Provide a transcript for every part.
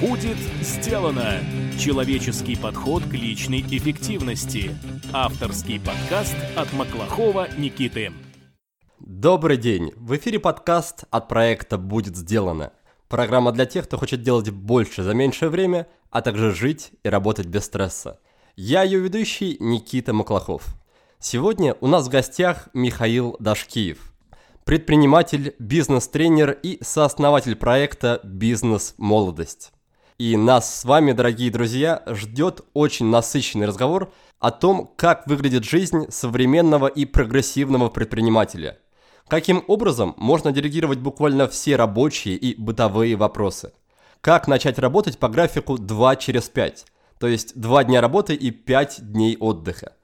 Будет сделано! Человеческий подход к личной эффективности. Авторский подкаст от Маклахова Никиты. Добрый день! В эфире подкаст от проекта «Будет сделано». Программа для тех, кто хочет делать больше за меньшее время, а также жить и работать без стресса. Я ее ведущий Никита Маклахов. Сегодня у нас в гостях Михаил Дашкиев – предприниматель, бизнес-тренер и сооснователь проекта «Бизнес-молодость». И нас с вами, дорогие друзья, ждет очень насыщенный разговор о том, как выглядит жизнь современного и прогрессивного предпринимателя. Каким образом можно делегировать буквально все рабочие и бытовые вопросы. Как начать работать по графику 2 через 5, то есть 2 дня работы и 5 дней отдыха.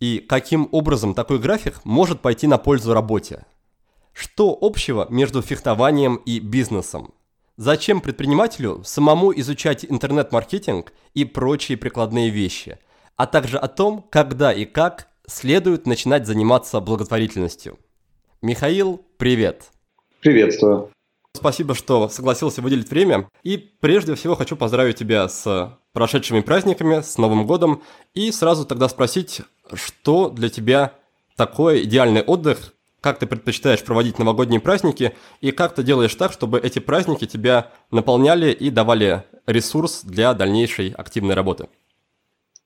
И каким образом такой график может пойти на пользу работе. Что общего между фехтованием и бизнесом? Зачем предпринимателю самому изучать интернет-маркетинг и прочие прикладные вещи, а также о том, когда и как следует начинать заниматься благотворительностью? Михаил, привет! Приветствую! Спасибо, что согласился выделить время. И прежде всего хочу поздравить тебя с прошедшими праздниками, с Новым годом. И сразу тогда спросить, что для тебя такой идеальный отдых, как ты предпочитаешь проводить новогодние праздники и как ты делаешь так, чтобы эти праздники тебя наполняли и давали ресурс для дальнейшей активной работы.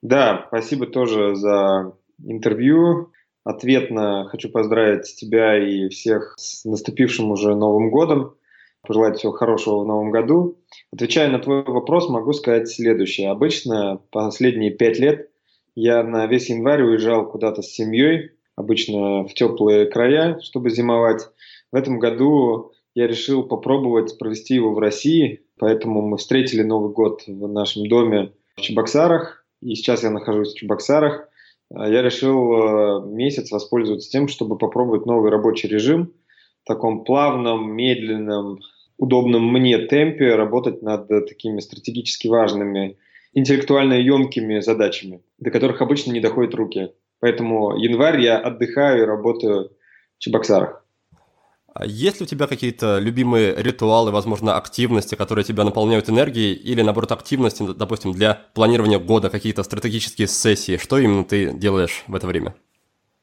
Да, спасибо тоже за интервью. Ответно хочу поздравить тебя и всех с наступившим уже Новым годом. Пожелать всего хорошего в Новом году. Отвечая на твой вопрос, могу сказать следующее. Обычно последние пять лет я на весь январь уезжал куда-то с семьей, обычно в теплые края, чтобы зимовать. В этом году я решил попробовать провести его в России, поэтому мы встретили Новый год в нашем доме в Чебоксарах, и сейчас я нахожусь в Чебоксарах. А я решил э, месяц воспользоваться тем, чтобы попробовать новый рабочий режим, в таком плавном, медленном, удобном мне темпе работать над такими стратегически важными, интеллектуально емкими задачами, до которых обычно не доходят руки. Поэтому январь я отдыхаю и работаю в Чебоксарах. А есть ли у тебя какие-то любимые ритуалы, возможно, активности, которые тебя наполняют энергией, или, наоборот, активности, допустим, для планирования года, какие-то стратегические сессии? Что именно ты делаешь в это время?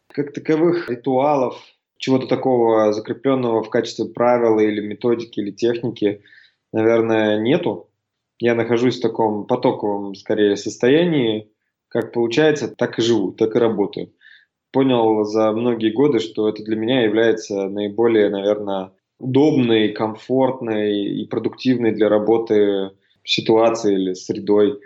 Как таковых ритуалов, чего-то такого закрепленного в качестве правила или методики или техники, наверное, нету. Я нахожусь в таком потоковом, скорее, состоянии, как получается, так и живу, так и работаю. Понял за многие годы, что это для меня является наиболее, наверное, удобной, комфортной и продуктивной для работы ситуацией или средой.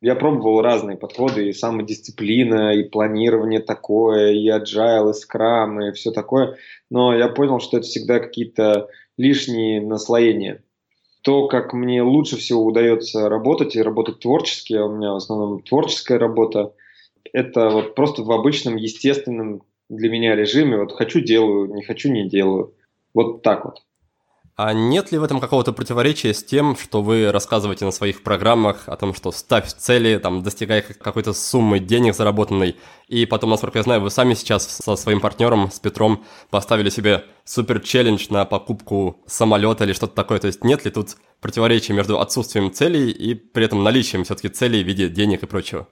Я пробовал разные подходы, и самодисциплина, и планирование такое, и agile, и скрам, и все такое. Но я понял, что это всегда какие-то лишние наслоения то, как мне лучше всего удается работать и работать творчески, а у меня в основном творческая работа, это вот просто в обычном, естественном для меня режиме. Вот хочу – делаю, не хочу – не делаю. Вот так вот. А нет ли в этом какого-то противоречия с тем, что вы рассказываете на своих программах о том, что ставь цели, там, достигай какой-то суммы денег заработанной, и потом, насколько я знаю, вы сами сейчас со своим партнером, с Петром, поставили себе супер челлендж на покупку самолета или что-то такое. То есть нет ли тут противоречия между отсутствием целей и при этом наличием все-таки целей в виде денег и прочего?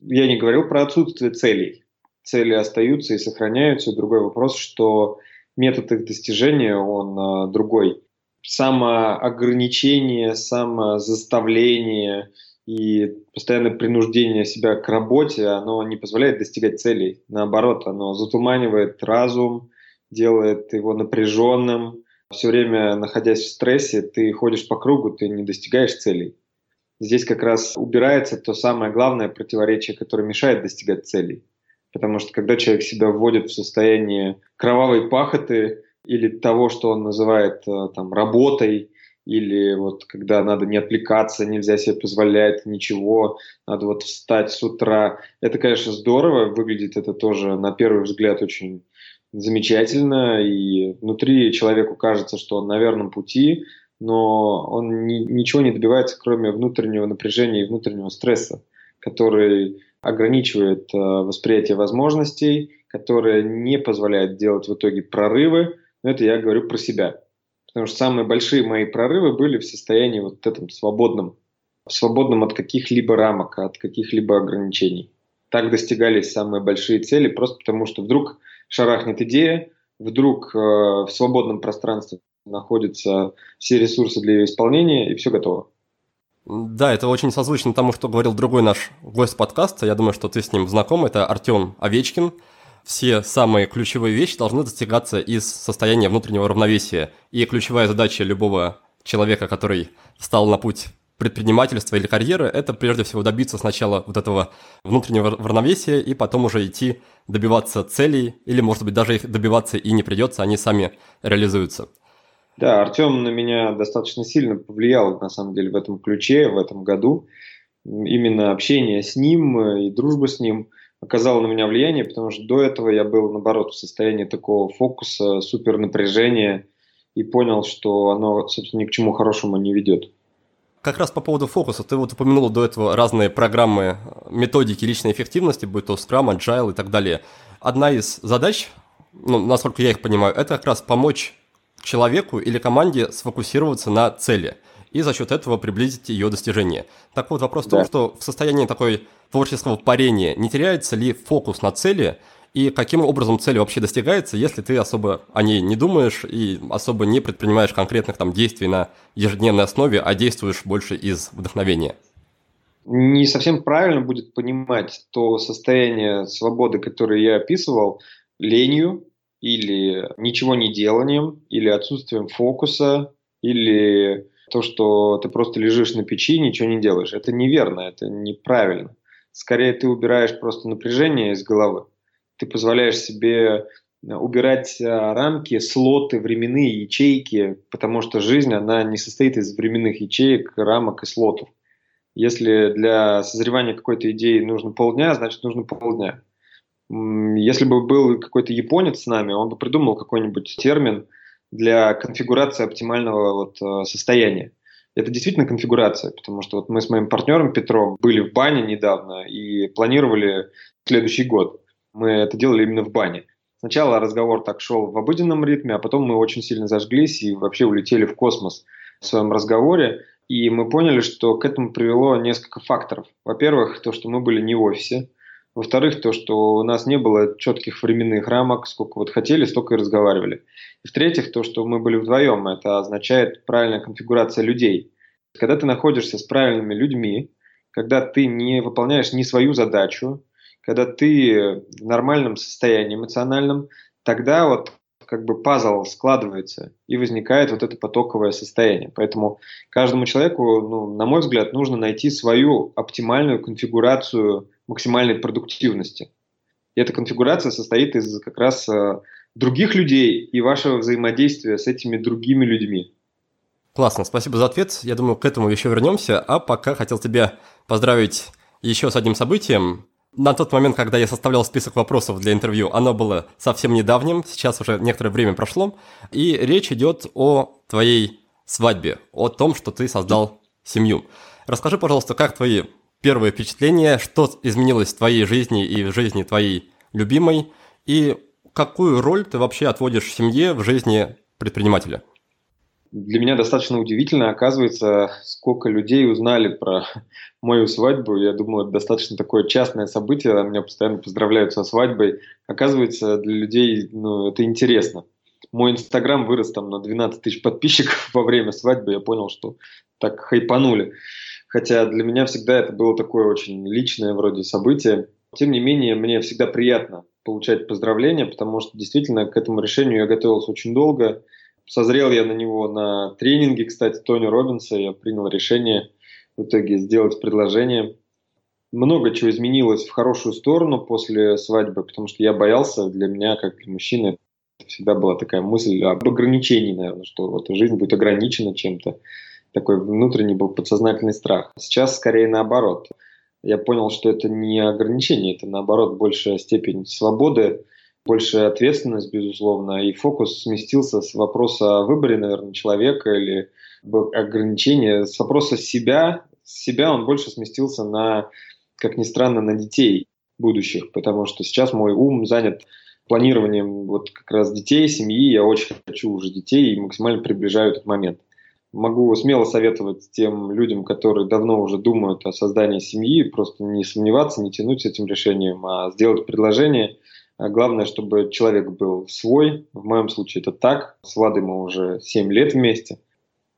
Я не говорил про отсутствие целей. Цели остаются и сохраняются. Другой вопрос, что метод их достижения, он э, другой самоограничение, самозаставление и постоянное принуждение себя к работе, оно не позволяет достигать целей. Наоборот, оно затуманивает разум, делает его напряженным. Все время находясь в стрессе, ты ходишь по кругу, ты не достигаешь целей. Здесь как раз убирается то самое главное противоречие, которое мешает достигать целей. Потому что когда человек себя вводит в состояние кровавой пахоты, или того, что он называет э, там работой, или вот когда надо не отвлекаться, нельзя себе позволять ничего, надо вот встать с утра. Это, конечно, здорово, выглядит это тоже на первый взгляд очень замечательно, и внутри человеку кажется, что он на верном пути, но он ни, ничего не добивается, кроме внутреннего напряжения и внутреннего стресса, который ограничивает э, восприятие возможностей, который не позволяет делать в итоге прорывы, но это я говорю про себя. Потому что самые большие мои прорывы были в состоянии вот этом свободном. свободным от каких-либо рамок, от каких-либо ограничений. Так достигались самые большие цели, просто потому что вдруг шарахнет идея, вдруг э, в свободном пространстве находятся все ресурсы для ее исполнения, и все готово. Да, это очень созвучно тому, что говорил другой наш гость подкаста. Я думаю, что ты с ним знаком. Это Артем Овечкин. Все самые ключевые вещи должны достигаться из состояния внутреннего равновесия. И ключевая задача любого человека, который встал на путь предпринимательства или карьеры, это прежде всего добиться сначала вот этого внутреннего равновесия и потом уже идти добиваться целей, или, может быть, даже их добиваться и не придется, они сами реализуются. Да, Артем на меня достаточно сильно повлиял, на самом деле, в этом ключе, в этом году. Именно общение с ним и дружба с ним оказало на меня влияние, потому что до этого я был, наоборот, в состоянии такого фокуса, супернапряжения и понял, что оно, собственно, ни к чему хорошему не ведет. Как раз по поводу фокуса, ты вот упомянул до этого разные программы, методики личной эффективности, будь то Scrum, Agile и так далее. Одна из задач, ну, насколько я их понимаю, это как раз помочь человеку или команде сфокусироваться на цели и за счет этого приблизить ее достижение. Так вот, вопрос да. в том, что в состоянии такой творческого парения не теряется ли фокус на цели – и каким образом цель вообще достигается, если ты особо о ней не думаешь и особо не предпринимаешь конкретных там действий на ежедневной основе, а действуешь больше из вдохновения? Не совсем правильно будет понимать то состояние свободы, которое я описывал, ленью или ничего не деланием, или отсутствием фокуса, или то, что ты просто лежишь на печи и ничего не делаешь. Это неверно, это неправильно. Скорее ты убираешь просто напряжение из головы ты позволяешь себе э, убирать э, рамки, слоты, временные ячейки, потому что жизнь, она не состоит из временных ячеек, рамок и слотов. Если для созревания какой-то идеи нужно полдня, значит нужно полдня. Если бы был какой-то японец с нами, он бы придумал какой-нибудь термин для конфигурации оптимального вот э, состояния. Это действительно конфигурация, потому что вот мы с моим партнером Петром были в бане недавно и планировали следующий год мы это делали именно в бане. Сначала разговор так шел в обыденном ритме, а потом мы очень сильно зажглись и вообще улетели в космос в своем разговоре. И мы поняли, что к этому привело несколько факторов. Во-первых, то, что мы были не в офисе. Во-вторых, то, что у нас не было четких временных рамок, сколько вот хотели, столько и разговаривали. И в-третьих, то, что мы были вдвоем, это означает правильная конфигурация людей. Когда ты находишься с правильными людьми, когда ты не выполняешь ни свою задачу, когда ты в нормальном состоянии эмоциональном, тогда вот как бы пазл складывается и возникает вот это потоковое состояние. Поэтому каждому человеку, ну, на мой взгляд, нужно найти свою оптимальную конфигурацию максимальной продуктивности. И эта конфигурация состоит из как раз э, других людей и вашего взаимодействия с этими другими людьми. Классно, спасибо за ответ. Я думаю, к этому еще вернемся. А пока хотел тебя поздравить еще с одним событием на тот момент, когда я составлял список вопросов для интервью, оно было совсем недавним, сейчас уже некоторое время прошло, и речь идет о твоей свадьбе, о том, что ты создал семью. Расскажи, пожалуйста, как твои первые впечатления, что изменилось в твоей жизни и в жизни твоей любимой, и какую роль ты вообще отводишь семье в жизни предпринимателя? Для меня достаточно удивительно, оказывается, сколько людей узнали про мою свадьбу. Я думал, это достаточно такое частное событие, меня постоянно поздравляют со свадьбой. Оказывается, для людей ну, это интересно. Мой инстаграм вырос там на 12 тысяч подписчиков во время свадьбы. Я понял, что так хайпанули. Хотя для меня всегда это было такое очень личное вроде событие. Тем не менее, мне всегда приятно получать поздравления, потому что действительно к этому решению я готовился очень долго. Созрел я на него на тренинге, кстати, Тони Робинса. Я принял решение в итоге сделать предложение. Много чего изменилось в хорошую сторону после свадьбы, потому что я боялся, для меня, как для мужчины, всегда была такая мысль об ограничении, наверное, что вот жизнь будет ограничена чем-то. Такой внутренний был подсознательный страх. Сейчас скорее наоборот. Я понял, что это не ограничение, это наоборот большая степень свободы, большая ответственность, безусловно, и фокус сместился с вопроса о выборе, наверное, человека или ограничения, с вопроса себя, себя он больше сместился на, как ни странно, на детей будущих, потому что сейчас мой ум занят планированием вот как раз детей, семьи, я очень хочу уже детей и максимально приближаю этот момент. Могу смело советовать тем людям, которые давно уже думают о создании семьи, просто не сомневаться, не тянуть с этим решением, а сделать предложение. А главное, чтобы человек был свой. В моем случае это так. С Владой мы уже 7 лет вместе.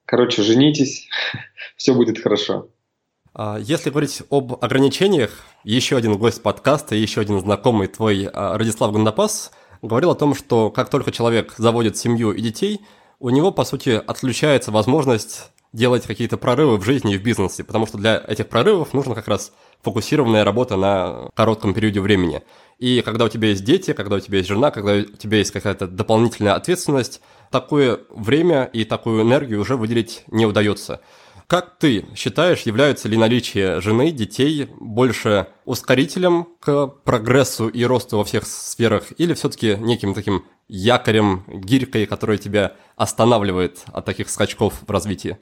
Короче, женитесь, все будет хорошо. А, если говорить об ограничениях, еще один гость подкаста, еще один знакомый твой а, Радислав Гандапас говорил о том, что как только человек заводит семью и детей, у него, по сути, отключается возможность делать какие-то прорывы в жизни и в бизнесе, потому что для этих прорывов нужно как раз фокусированная работа на коротком периоде времени. И когда у тебя есть дети, когда у тебя есть жена, когда у тебя есть какая-то дополнительная ответственность, такое время и такую энергию уже выделить не удается. Как ты считаешь, является ли наличие жены, детей больше ускорителем к прогрессу и росту во всех сферах, или все-таки неким таким якорем, гирькой, которая тебя останавливает от таких скачков в развитии?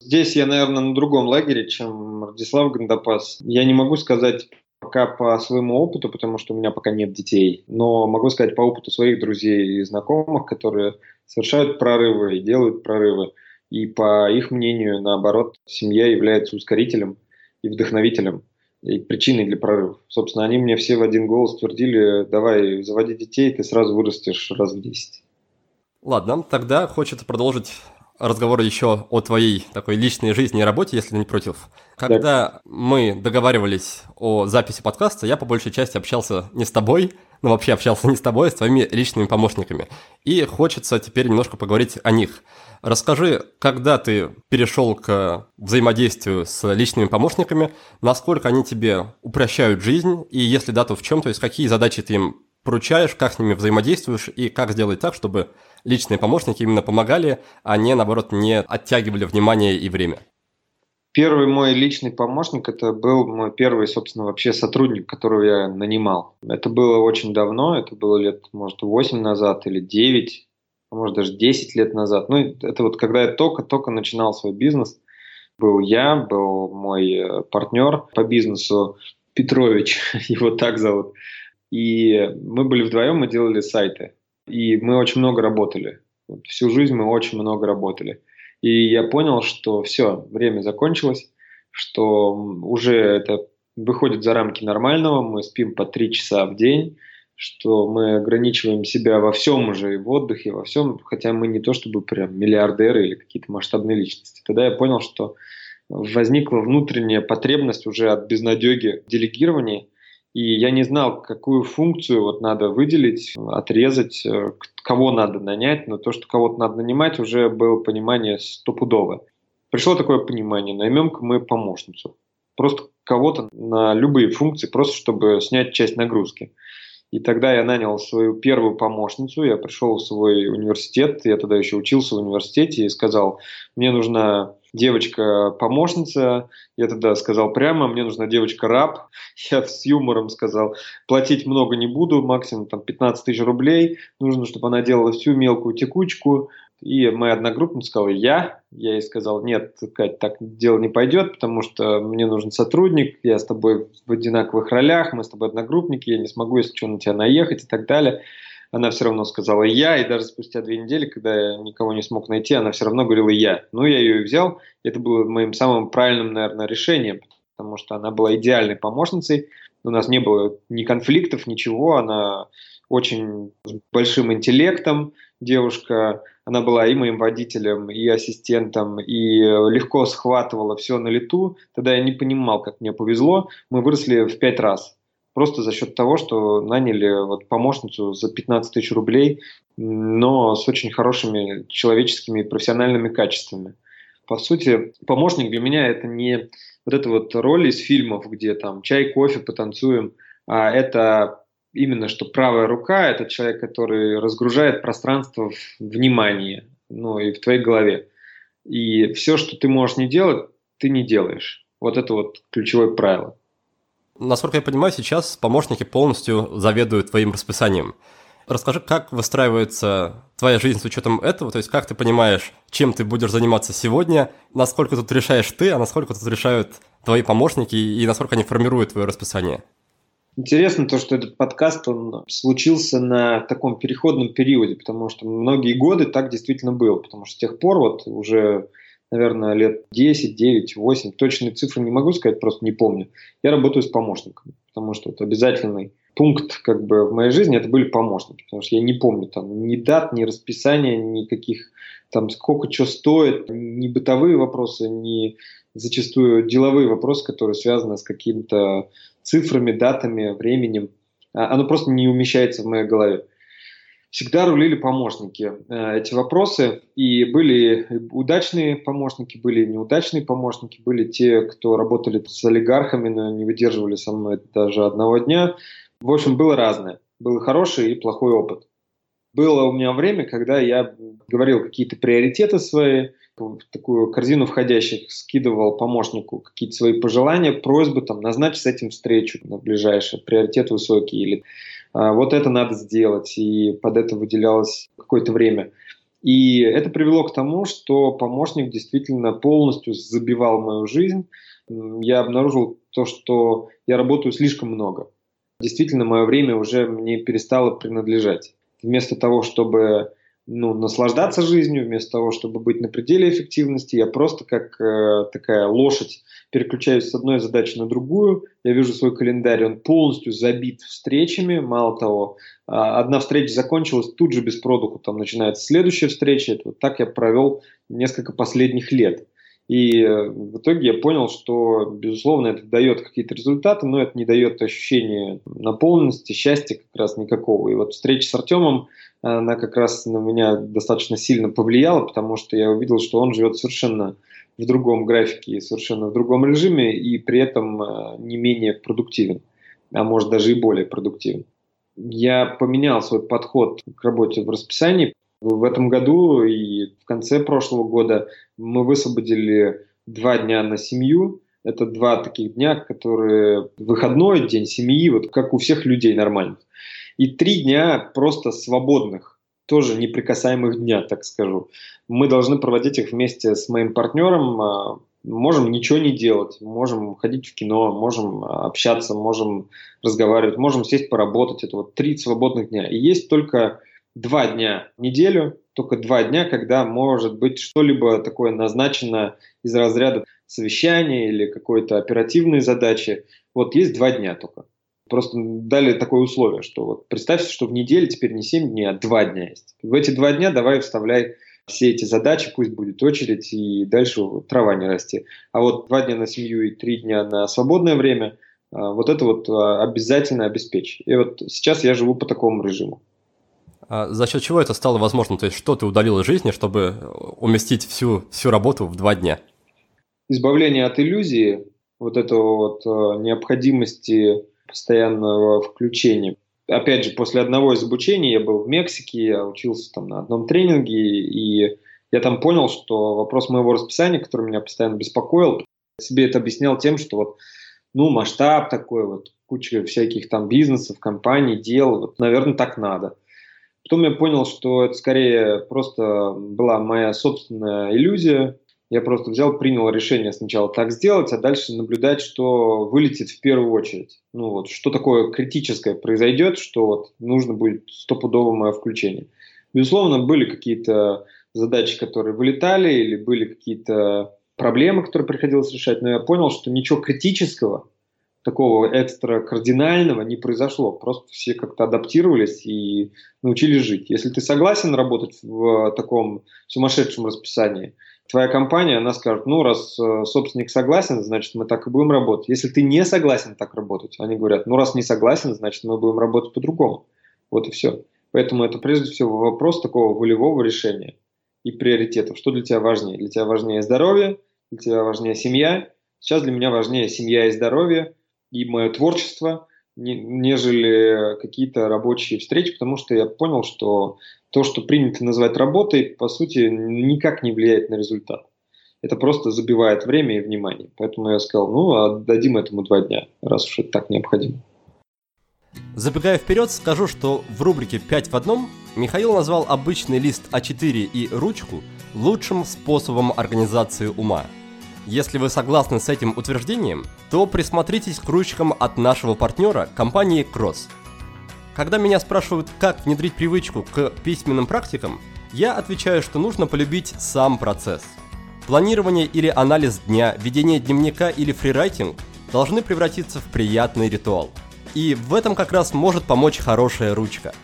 Здесь я, наверное, на другом лагере, чем Радислав Гандапас. Я не могу сказать пока по своему опыту, потому что у меня пока нет детей, но могу сказать по опыту своих друзей и знакомых, которые совершают прорывы и делают прорывы. И по их мнению, наоборот, семья является ускорителем и вдохновителем, и причиной для прорывов. Собственно, они мне все в один голос твердили, давай, заводи детей, ты сразу вырастешь раз в 10. Ладно, тогда хочется продолжить разговор еще о твоей такой личной жизни и работе, если не против. Когда да. мы договаривались о записи подкаста, я по большей части общался не с тобой, но вообще общался не с тобой, а с твоими личными помощниками. И хочется теперь немножко поговорить о них. Расскажи, когда ты перешел к взаимодействию с личными помощниками, насколько они тебе упрощают жизнь, и если да, то в чем, то есть какие задачи ты им поручаешь, как с ними взаимодействуешь, и как сделать так, чтобы личные помощники именно помогали, а не, наоборот, не оттягивали внимание и время. Первый мой личный помощник, это был мой первый, собственно, вообще сотрудник, которого я нанимал. Это было очень давно, это было лет, может, 8 назад или 9, а может, даже 10 лет назад. Ну, это вот когда я только-только начинал свой бизнес, был я, был мой э, партнер по бизнесу Петрович, его так зовут. И мы были вдвоем, мы делали сайты. И мы очень много работали. Вот всю жизнь мы очень много работали. И я понял, что все, время закончилось, что уже это выходит за рамки нормального, мы спим по три часа в день, что мы ограничиваем себя во всем уже, и в отдыхе, во всем, хотя мы не то чтобы прям миллиардеры или какие-то масштабные личности. Тогда я понял, что возникла внутренняя потребность уже от безнадеги делегирования – и я не знал, какую функцию вот надо выделить, отрезать, э, кого надо нанять, но то, что кого-то надо нанимать, уже было понимание стопудовое. Пришло такое понимание, наймем-ка мы помощницу. Просто кого-то на любые функции, просто чтобы снять часть нагрузки. И тогда я нанял свою первую помощницу, я пришел в свой университет, я тогда еще учился в университете и сказал, мне нужна девочка-помощница, я тогда сказал прямо, мне нужна девочка-раб, я с юмором сказал, платить много не буду, максимум там 15 тысяч рублей, нужно, чтобы она делала всю мелкую текучку, и моя одногруппница сказала, я. Я ей сказал, нет, Кать, так дело не пойдет, потому что мне нужен сотрудник, я с тобой в одинаковых ролях, мы с тобой одногруппники, я не смогу, если что, на тебя наехать и так далее. Она все равно сказала я, и даже спустя две недели, когда я никого не смог найти, она все равно говорила я. Ну, я ее и взял. Это было моим самым правильным, наверное, решением, потому что она была идеальной помощницей. У нас не было ни конфликтов, ничего. Она очень с большим интеллектом девушка. Она была и моим водителем, и ассистентом, и легко схватывала все на лету. Тогда я не понимал, как мне повезло. Мы выросли в пять раз просто за счет того, что наняли вот помощницу за 15 тысяч рублей, но с очень хорошими человеческими и профессиональными качествами. По сути, помощник для меня это не вот эта вот роль из фильмов, где там чай, кофе, потанцуем, а это именно что правая рука – это человек, который разгружает пространство в внимании, ну и в твоей голове. И все, что ты можешь не делать, ты не делаешь. Вот это вот ключевое правило. Насколько я понимаю, сейчас помощники полностью заведуют твоим расписанием. Расскажи, как выстраивается твоя жизнь с учетом этого, то есть как ты понимаешь, чем ты будешь заниматься сегодня, насколько тут решаешь ты, а насколько тут решают твои помощники и насколько они формируют твое расписание? Интересно то, что этот подкаст, он случился на таком переходном периоде, потому что многие годы так действительно было, потому что с тех пор вот уже наверное, лет 10, 9, 8, точные цифры не могу сказать, просто не помню. Я работаю с помощниками, потому что это обязательный пункт как бы в моей жизни, это были помощники, потому что я не помню там ни дат, ни расписания, никаких там сколько что стоит, ни бытовые вопросы, ни зачастую деловые вопросы, которые связаны с какими-то цифрами, датами, временем. А, оно просто не умещается в моей голове всегда рулили помощники э, эти вопросы. И были удачные помощники, были неудачные помощники, были те, кто работали с олигархами, но не выдерживали со мной даже одного дня. В общем, было разное. Был хороший и плохой опыт. Было у меня время, когда я говорил какие-то приоритеты свои, в такую корзину входящих скидывал помощнику какие-то свои пожелания, просьбы, там, назначить с этим встречу на ближайшее, приоритет высокий или вот это надо сделать, и под это выделялось какое-то время. И это привело к тому, что помощник действительно полностью забивал мою жизнь. Я обнаружил то, что я работаю слишком много. Действительно, мое время уже мне перестало принадлежать. Вместо того, чтобы ну, наслаждаться жизнью, вместо того, чтобы быть на пределе эффективности, я просто как э, такая лошадь переключаюсь с одной задачи на другую. Я вижу свой календарь, он полностью забит встречами. Мало того, а, одна встреча закончилась, тут же без продуха там начинается следующая встреча. Это вот так я провел несколько последних лет. И э, в итоге я понял, что, безусловно, это дает какие-то результаты, но это не дает ощущения наполненности, счастья как раз никакого. И вот встреча с Артемом, она как раз на меня достаточно сильно повлияла, потому что я увидел, что он живет совершенно в другом графике, совершенно в другом режиме и при этом э, не менее продуктивен, а может даже и более продуктивен. Я поменял свой подход к работе в расписании. В этом году и в конце прошлого года мы высвободили два дня на семью. Это два таких дня, которые выходной день семьи, вот как у всех людей нормальных. И три дня просто свободных тоже неприкасаемых дня, так скажу. Мы должны проводить их вместе с моим партнером. А, можем ничего не делать, можем ходить в кино, можем общаться, можем разговаривать, можем сесть поработать. Это вот три свободных дня. И есть только два дня в неделю, только два дня, когда может быть что-либо такое назначено из разряда совещания или какой-то оперативной задачи. Вот есть два дня только просто дали такое условие, что вот представьте, что в неделю теперь не 7 дней, а 2 дня есть. В эти 2 дня давай вставляй все эти задачи, пусть будет очередь, и дальше трава не расти. А вот 2 дня на семью и 3 дня на свободное время, а, вот это вот а, обязательно обеспечь. И вот сейчас я живу по такому режиму. А за счет чего это стало возможным? То есть что ты удалил из жизни, чтобы уместить всю, всю работу в два дня? Избавление от иллюзии, вот этого вот необходимости постоянного включения. Опять же, после одного из обучений я был в Мексике, я учился там на одном тренинге, и я там понял, что вопрос моего расписания, который меня постоянно беспокоил, себе это объяснял тем, что вот, ну, масштаб такой, вот, куча всяких там бизнесов, компаний, дел, вот, наверное, так надо. Потом я понял, что это скорее просто была моя собственная иллюзия, я просто взял, принял решение сначала так сделать, а дальше наблюдать, что вылетит в первую очередь. Ну вот, что такое критическое произойдет, что вот нужно будет стопудово мое включение. Безусловно, были какие-то задачи, которые вылетали, или были какие-то проблемы, которые приходилось решать, но я понял, что ничего критического, такого экстра кардинального не произошло. Просто все как-то адаптировались и научились жить. Если ты согласен работать в таком сумасшедшем расписании – твоя компания, она скажет, ну, раз э, собственник согласен, значит, мы так и будем работать. Если ты не согласен так работать, они говорят, ну, раз не согласен, значит, мы будем работать по-другому. Вот и все. Поэтому это прежде всего вопрос такого волевого решения и приоритетов. Что для тебя важнее? Для тебя важнее здоровье, для тебя важнее семья. Сейчас для меня важнее семья и здоровье, и мое творчество, нежели какие-то рабочие встречи, потому что я понял, что то, что принято называть работой, по сути, никак не влияет на результат. Это просто забивает время и внимание. Поэтому я сказал, ну, отдадим этому два дня, раз уж это так необходимо. Забегая вперед, скажу, что в рубрике «5 в одном» Михаил назвал обычный лист А4 и ручку лучшим способом организации ума. Если вы согласны с этим утверждением, то присмотритесь к ручкам от нашего партнера компании Cross – когда меня спрашивают, как внедрить привычку к письменным практикам, я отвечаю, что нужно полюбить сам процесс. Планирование или анализ дня, ведение дневника или фрирайтинг должны превратиться в приятный ритуал. И в этом как раз может помочь хорошая ручка.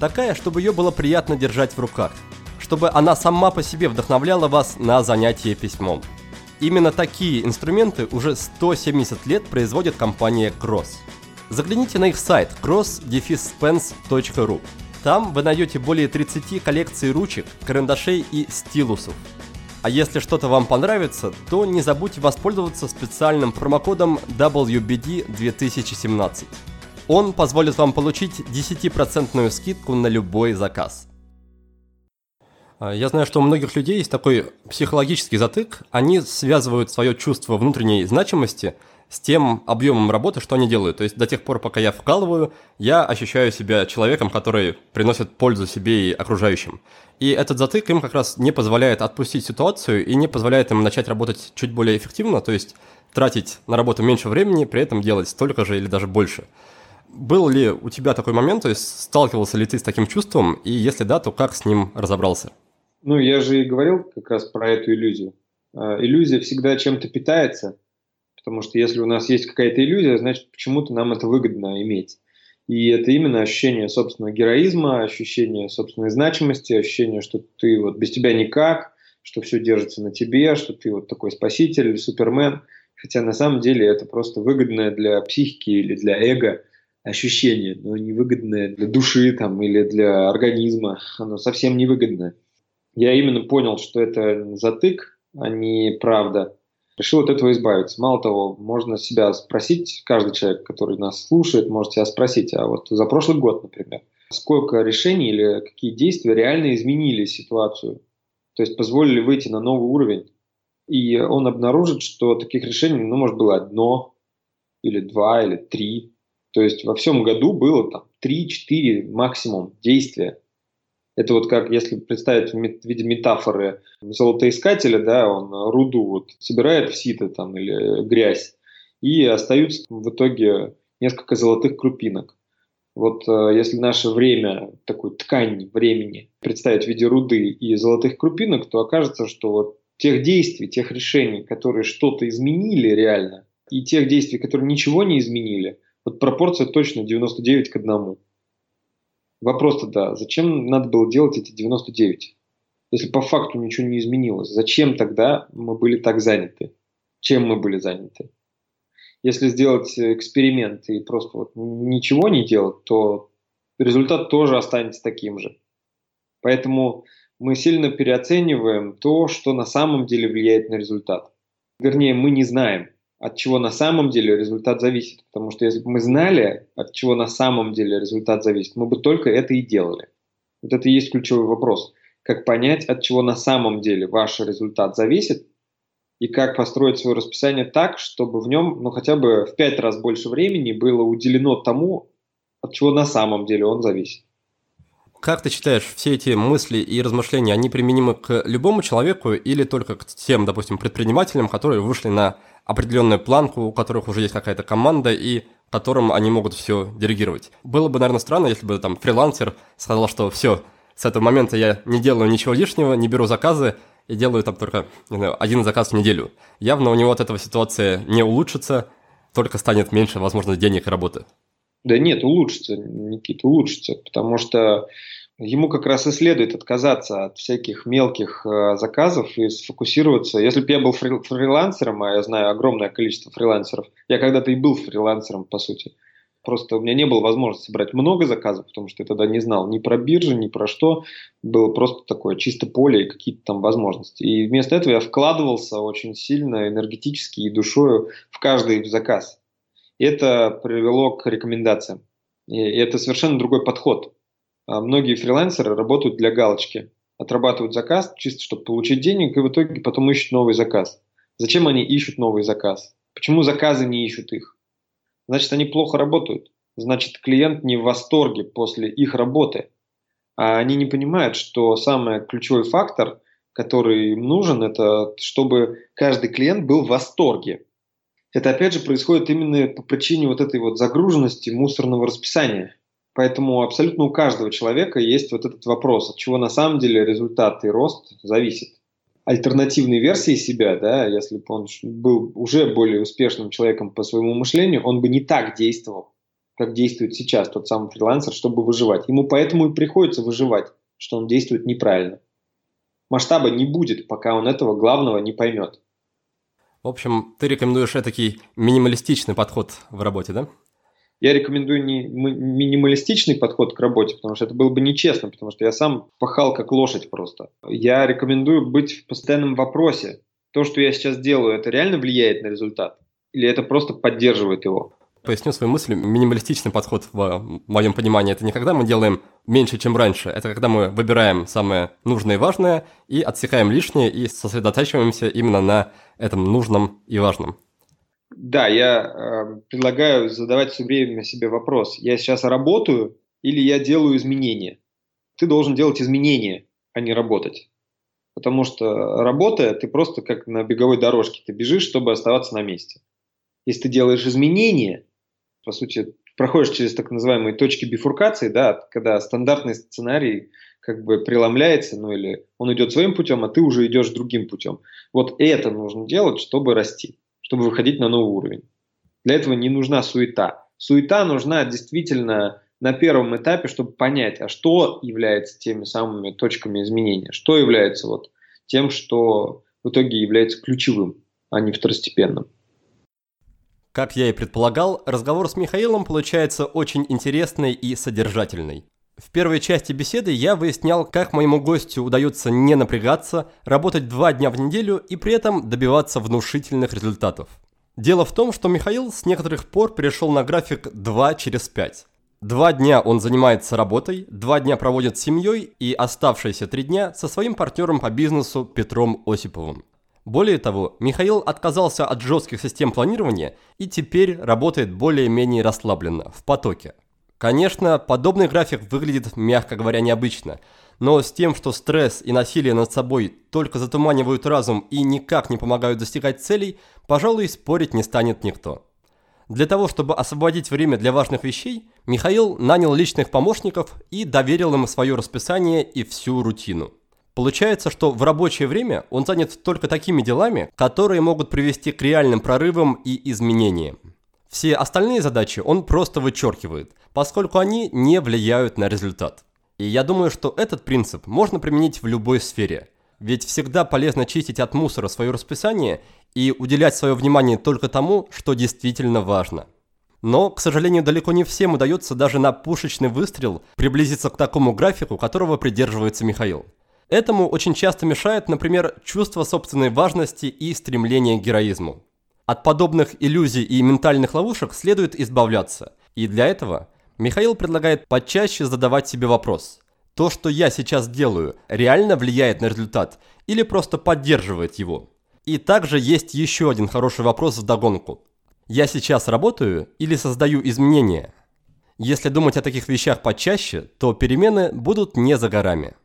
Такая, чтобы ее было приятно держать в руках. Чтобы она сама по себе вдохновляла вас на занятие письмом. Именно такие инструменты уже 170 лет производит компания Cross. Загляните на их сайт cross-spence.ru. Там вы найдете более 30 коллекций ручек, карандашей и стилусов. А если что-то вам понравится, то не забудьте воспользоваться специальным промокодом WBD 2017. Он позволит вам получить 10% скидку на любой заказ. А, я знаю, что у многих людей есть такой психологический затык. Они связывают свое чувство внутренней значимости – с тем объемом работы, что они делают. То есть до тех пор, пока я вкалываю, я ощущаю себя человеком, который приносит пользу себе и окружающим. И этот затык им как раз не позволяет отпустить ситуацию и не позволяет им начать работать чуть более эффективно, то есть тратить на работу меньше времени, при этом делать столько же или даже больше. Был ли у тебя такой момент, то есть сталкивался ли ты с таким чувством, и если да, то как с ним разобрался? Ну, я же и говорил как раз про эту иллюзию. А, иллюзия всегда чем-то питается – Потому что если у нас есть какая-то иллюзия, значит, почему-то нам это выгодно иметь. И это именно ощущение собственного героизма, ощущение собственной значимости, ощущение, что ты вот без тебя никак, что все держится на тебе, что ты вот такой спаситель, супермен. Хотя на самом деле это просто выгодное для психики или для эго ощущение, но невыгодное для души там, или для организма. Оно совсем невыгодное. Я именно понял, что это затык, а не правда решил от этого избавиться. Мало того, можно себя спросить, каждый человек, который нас слушает, может себя спросить, а вот за прошлый год, например, сколько решений или какие действия реально изменили ситуацию, то есть позволили выйти на новый уровень. И он обнаружит, что таких решений, ну, может, было одно, или два, или три. То есть во всем году было там три-четыре максимум действия. Это вот как, если представить в виде метафоры золотоискателя, да, он руду вот собирает в сито там или грязь, и остаются в итоге несколько золотых крупинок. Вот э, если наше время, такую ткань времени представить в виде руды и золотых крупинок, то окажется, что вот тех действий, тех решений, которые что-то изменили реально, и тех действий, которые ничего не изменили, вот пропорция точно 99 к 1. Вопрос тогда, зачем надо было делать эти 99? Если по факту ничего не изменилось, зачем тогда мы были так заняты? Чем мы были заняты? Если сделать эксперимент и просто вот ничего не делать, то результат тоже останется таким же. Поэтому мы сильно переоцениваем то, что на самом деле влияет на результат. Вернее, мы не знаем, от чего на самом деле результат зависит. Потому что если бы мы знали, от чего на самом деле результат зависит, мы бы только это и делали. Вот это и есть ключевой вопрос. Как понять, от чего на самом деле ваш результат зависит, и как построить свое расписание так, чтобы в нем ну, хотя бы в пять раз больше времени было уделено тому, от чего на самом деле он зависит. Как ты считаешь, все эти мысли и размышления, они применимы к любому человеку или только к тем, допустим, предпринимателям, которые вышли на определенную планку, у которых уже есть какая-то команда и которым они могут все делегировать. Было бы, наверное, странно, если бы там фрилансер сказал, что все, с этого момента я не делаю ничего лишнего, не беру заказы и делаю там только не знаю, один заказ в неделю. Явно у него от этого ситуация не улучшится, только станет меньше, возможно, денег и работы. Да нет, улучшится, Никита, улучшится, потому что ему как раз и следует отказаться от всяких мелких э, заказов и сфокусироваться. Если бы я был фри фрилансером, а я знаю огромное количество фрилансеров, я когда-то и был фрилансером, по сути. Просто у меня не было возможности брать много заказов, потому что я тогда не знал ни про биржи, ни про что. Было просто такое чисто поле и какие-то там возможности. И вместо этого я вкладывался очень сильно энергетически и душою в каждый заказ. И это привело к рекомендациям. И это совершенно другой подход. А многие фрилансеры работают для галочки, отрабатывают заказ чисто, чтобы получить денег, и в итоге потом ищут новый заказ. Зачем они ищут новый заказ? Почему заказы не ищут их? Значит, они плохо работают. Значит, клиент не в восторге после их работы. А они не понимают, что самый ключевой фактор, который им нужен, это чтобы каждый клиент был в восторге. Это опять же происходит именно по причине вот этой вот загруженности мусорного расписания. Поэтому абсолютно у каждого человека есть вот этот вопрос, от чего на самом деле результат и рост зависит. альтернативной версией себя, да, если бы он был уже более успешным человеком по своему мышлению, он бы не так действовал, как действует сейчас тот самый фрилансер, чтобы выживать. Ему поэтому и приходится выживать, что он действует неправильно. Масштаба не будет, пока он этого главного не поймет. В общем, ты рекомендуешь такой минималистичный подход в работе, да? Я рекомендую не минималистичный подход к работе, потому что это было бы нечестно, потому что я сам пахал как лошадь просто. Я рекомендую быть в постоянном вопросе. То, что я сейчас делаю, это реально влияет на результат? Или это просто поддерживает его? Поясню свою мысль. Минималистичный подход в моем понимании – это не когда мы делаем меньше, чем раньше. Это когда мы выбираем самое нужное и важное и отсекаем лишнее и сосредотачиваемся именно на этом нужном и важном. Да, я э, предлагаю задавать все время себе вопрос. Я сейчас работаю или я делаю изменения? Ты должен делать изменения, а не работать. Потому что работая, ты просто как на беговой дорожке. Ты бежишь, чтобы оставаться на месте. Если ты делаешь изменения, по сути, проходишь через так называемые точки бифуркации, да, когда стандартный сценарий как бы преломляется, ну или он идет своим путем, а ты уже идешь другим путем. Вот это нужно делать, чтобы расти чтобы выходить на новый уровень. Для этого не нужна суета. Суета нужна действительно на первом этапе, чтобы понять, а что является теми самыми точками изменения, что является вот тем, что в итоге является ключевым, а не второстепенным. Как я и предполагал, разговор с Михаилом получается очень интересный и содержательный. В первой части беседы я выяснял, как моему гостю удается не напрягаться, работать два дня в неделю и при этом добиваться внушительных результатов. Дело в том, что Михаил с некоторых пор перешел на график 2 через 5. Два дня он занимается работой, два дня проводит с семьей и оставшиеся три дня со своим партнером по бизнесу Петром Осиповым. Более того, Михаил отказался от жестких систем планирования и теперь работает более-менее расслабленно, в потоке. Конечно, подобный график выглядит, мягко говоря, необычно, но с тем, что стресс и насилие над собой только затуманивают разум и никак не помогают достигать целей, пожалуй, спорить не станет никто. Для того, чтобы освободить время для важных вещей, Михаил нанял личных помощников и доверил им свое расписание и всю рутину. Получается, что в рабочее время он занят только такими делами, которые могут привести к реальным прорывам и изменениям. Все остальные задачи он просто вычеркивает, поскольку они не влияют на результат. И я думаю, что этот принцип можно применить в любой сфере. Ведь всегда полезно чистить от мусора свое расписание и уделять свое внимание только тому, что действительно важно. Но, к сожалению, далеко не всем удается даже на пушечный выстрел приблизиться к такому графику, которого придерживается Михаил. Этому очень часто мешает, например, чувство собственной важности и стремление к героизму. От подобных иллюзий и ментальных ловушек следует избавляться. И для этого Михаил предлагает почаще задавать себе вопрос. То, что я сейчас делаю, реально влияет на результат или просто поддерживает его? И также есть еще один хороший вопрос в догонку. Я сейчас работаю или создаю изменения? Если думать о таких вещах почаще, то перемены будут не за горами.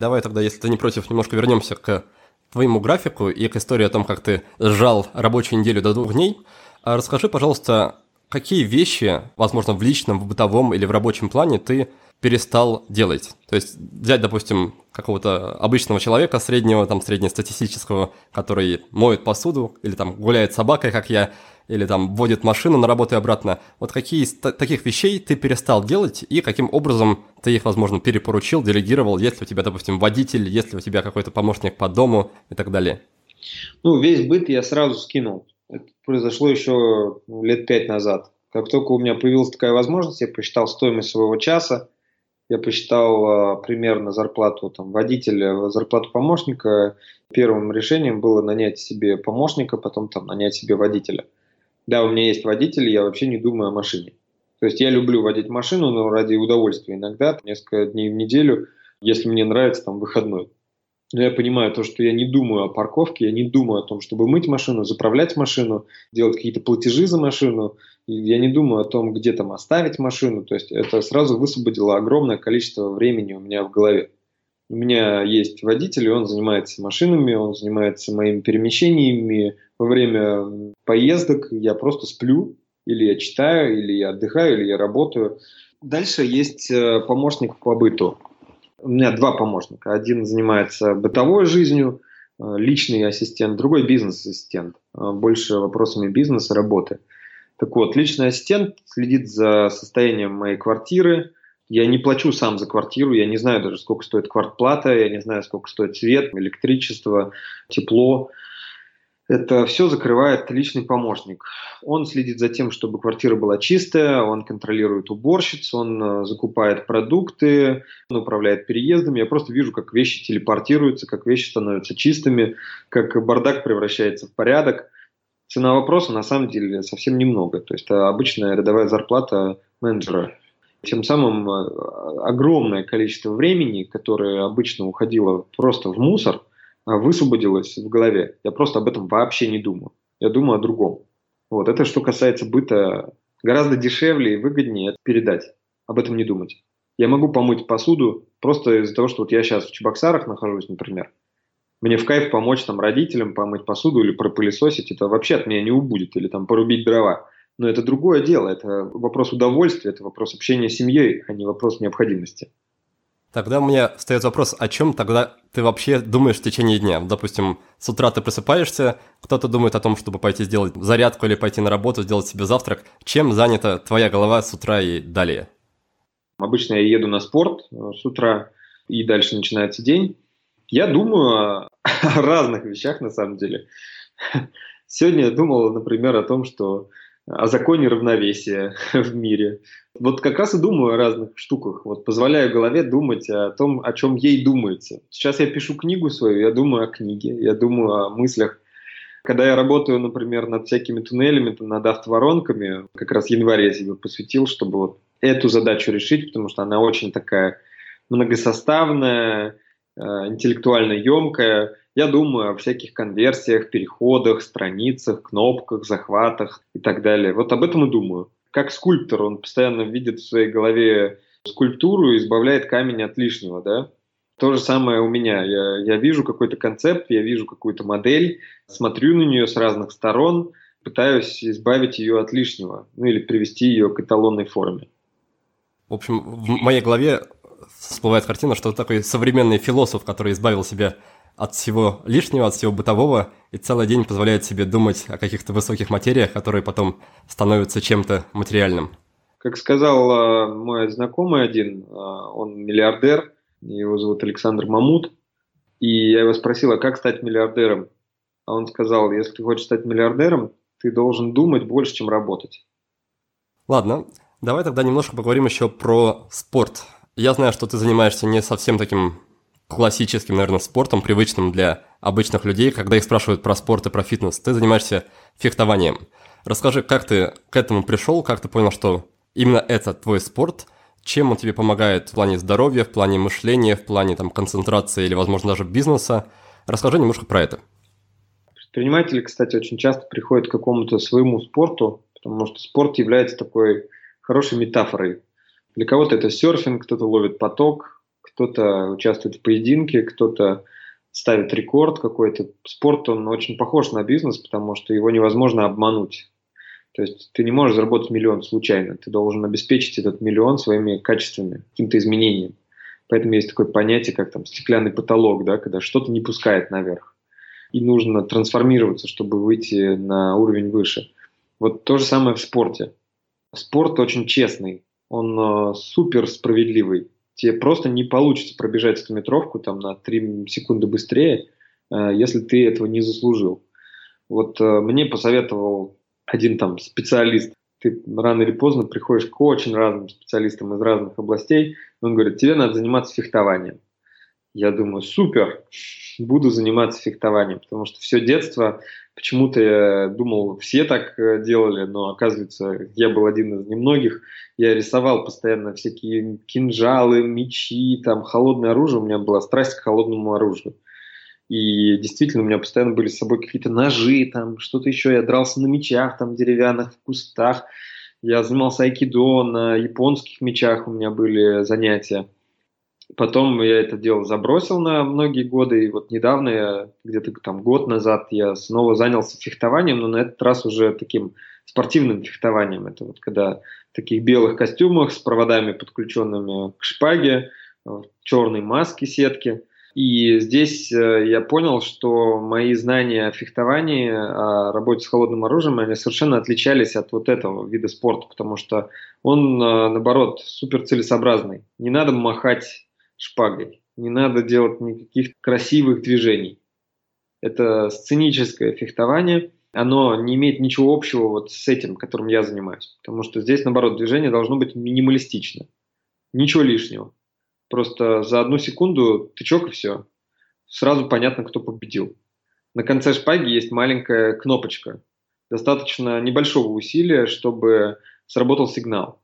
Давай тогда, если ты не против, немножко вернемся к твоему графику и к истории о том, как ты сжал рабочую неделю до двух дней. А расскажи, пожалуйста, какие вещи, возможно, в личном, в бытовом или в рабочем плане ты перестал делать. То есть взять, допустим, какого-то обычного человека среднего, там, среднестатистического, который моет посуду или там гуляет собакой, как я, или там водит машину на работу и обратно. Вот какие из таких вещей ты перестал делать и каким образом ты их, возможно, перепоручил, делегировал, если у тебя, допустим, водитель, если у тебя какой-то помощник по дому и так далее? Ну, весь быт я сразу скинул. Это произошло еще ну, лет пять назад. Как только у меня появилась такая возможность, я посчитал стоимость своего часа, я посчитал э, примерно зарплату там, водителя, зарплату помощника. Первым решением было нанять себе помощника, потом там, нанять себе водителя. Да, у меня есть водитель, я вообще не думаю о машине. То есть я люблю водить машину, но ради удовольствия иногда, несколько дней в неделю, если мне нравится, там, выходной. Но я понимаю то, что я не думаю о парковке, я не думаю о том, чтобы мыть машину, заправлять машину, делать какие-то платежи за машину. Я не думаю о том, где там оставить машину. То есть это сразу высвободило огромное количество времени у меня в голове. У меня есть водитель, и он занимается машинами, он занимается моими перемещениями. Во время поездок я просто сплю, или я читаю, или я отдыхаю, или я работаю. Дальше есть э, помощник по быту. У меня два помощника. Один занимается бытовой жизнью, личный ассистент, другой бизнес-ассистент, больше вопросами бизнеса, работы. Так вот, личный ассистент следит за состоянием моей квартиры. Я не плачу сам за квартиру, я не знаю даже, сколько стоит квартплата, я не знаю, сколько стоит свет, электричество, тепло. Это все закрывает личный помощник. Он следит за тем, чтобы квартира была чистая, он контролирует уборщиц, он э, закупает продукты, он управляет переездами. Я просто вижу, как вещи телепортируются, как вещи становятся чистыми, как бардак превращается в порядок. Цена вопроса на самом деле совсем немного. То есть это обычная рядовая зарплата менеджера. Тем самым э, огромное количество времени, которое обычно уходило просто в мусор – высвободилось в голове. Я просто об этом вообще не думаю. Я думаю о другом. Вот. Это что касается быта. Гораздо дешевле и выгоднее передать. Об этом не думать. Я могу помыть посуду просто из-за того, что вот я сейчас в Чебоксарах нахожусь, например. Мне в кайф помочь там родителям помыть посуду или пропылесосить, это вообще от меня не убудет, или там порубить дрова. Но это другое дело, это вопрос удовольствия, это вопрос общения с семьей, а не вопрос необходимости. Тогда у меня встает вопрос, о чем тогда ты вообще думаешь в течение дня? Допустим, с утра ты просыпаешься, кто-то думает о том, чтобы пойти сделать зарядку или пойти на работу, сделать себе завтрак. Чем занята твоя голова с утра и далее? Обычно я еду на спорт э, с утра, и дальше начинается день. Я думаю о разных вещах на самом деле. Сегодня я думал, например, о том, что о законе равновесия в мире. Вот как раз и думаю о разных штуках. Вот позволяю голове думать о том, о чем ей думается. Сейчас я пишу книгу свою, я думаю о книге, я думаю о мыслях. Когда я работаю, например, над всякими туннелями, над автоворонками, как раз январь я себе посвятил, чтобы вот эту задачу решить, потому что она очень такая многосоставная, э, интеллектуально емкая. Я думаю о всяких конверсиях, переходах, страницах, кнопках, захватах и так далее. Вот об этом и думаю. Как скульптор, он постоянно видит в своей голове скульптуру и избавляет камень от лишнего, да? То же самое у меня. Я, я вижу какой-то концепт, я вижу какую-то модель, смотрю на нее с разных сторон, пытаюсь избавить ее от лишнего, ну или привести ее к эталонной форме. В общем, в моей голове всплывает картина, что такой современный философ, который избавил себя от всего лишнего, от всего бытового, и целый день позволяет себе думать о каких-то высоких материях, которые потом становятся чем-то материальным. Как сказал э, мой знакомый один, э, он миллиардер, его зовут Александр Мамут, и я его спросил, а как стать миллиардером? А он сказал, если ты хочешь стать миллиардером, ты должен думать больше, чем работать. Ладно, давай тогда немножко поговорим еще про спорт. Я знаю, что ты занимаешься не совсем таким классическим, наверное, спортом, привычным для обычных людей, когда их спрашивают про спорт и про фитнес. Ты занимаешься фехтованием. Расскажи, как ты к этому пришел, как ты понял, что именно это твой спорт, чем он тебе помогает в плане здоровья, в плане мышления, в плане там, концентрации или, возможно, даже бизнеса. Расскажи немножко про это. Предприниматели, кстати, очень часто приходят к какому-то своему спорту, потому что спорт является такой хорошей метафорой. Для кого-то это серфинг, кто-то ловит поток, кто-то участвует в поединке, кто-то ставит рекорд какой-то. Спорт, он очень похож на бизнес, потому что его невозможно обмануть. То есть ты не можешь заработать миллион случайно, ты должен обеспечить этот миллион своими качествами, каким-то изменением. Поэтому есть такое понятие, как там стеклянный потолок, да, когда что-то не пускает наверх. И нужно трансформироваться, чтобы выйти на уровень выше. Вот то же самое в спорте. Спорт очень честный, он э, супер справедливый тебе просто не получится пробежать стометровку там на 3 секунды быстрее, э, если ты этого не заслужил. Вот э, мне посоветовал один там специалист, ты рано или поздно приходишь к очень разным специалистам из разных областей, он говорит, тебе надо заниматься фехтованием. Я думаю, супер, буду заниматься фехтованием, потому что все детство Почему-то я думал, все так э, делали, но оказывается, я был один из немногих. Я рисовал постоянно всякие кинжалы, мечи, там холодное оружие. У меня была страсть к холодному оружию. И действительно, у меня постоянно были с собой какие-то ножи, там что-то еще. Я дрался на мечах, там деревянных, в кустах. Я занимался айкидо, на японских мечах у меня были занятия. Потом я это дело забросил на многие годы, и вот недавно, где-то там год назад, я снова занялся фехтованием, но на этот раз уже таким спортивным фехтованием. Это вот когда в таких белых костюмах с проводами, подключенными к шпаге, в черной маске сетки. И здесь э, я понял, что мои знания о фехтовании, о работе с холодным оружием, они совершенно отличались от вот этого вида спорта, потому что он, э, наоборот, супер целесообразный. Не надо махать шпагой, не надо делать никаких красивых движений. Это сценическое фехтование, оно не имеет ничего общего вот с этим, которым я занимаюсь. Потому что здесь, наоборот, движение должно быть минималистично. Ничего лишнего. Просто за одну секунду тычок и все. Сразу понятно, кто победил. На конце шпаги есть маленькая кнопочка. Достаточно небольшого усилия, чтобы сработал сигнал.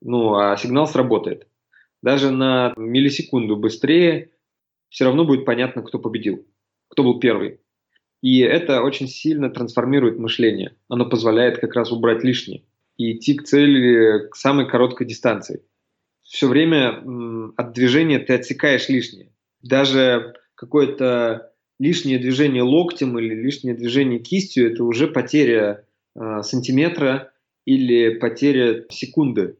Ну, а сигнал сработает. Даже на миллисекунду быстрее все равно будет понятно, кто победил, кто был первый. И это очень сильно трансформирует мышление. Оно позволяет как раз убрать лишнее и идти к цели к самой короткой дистанции. Все время от движения ты отсекаешь лишнее. Даже какое-то лишнее движение локтем или лишнее движение кистью – это уже потеря э, сантиметра или потеря секунды.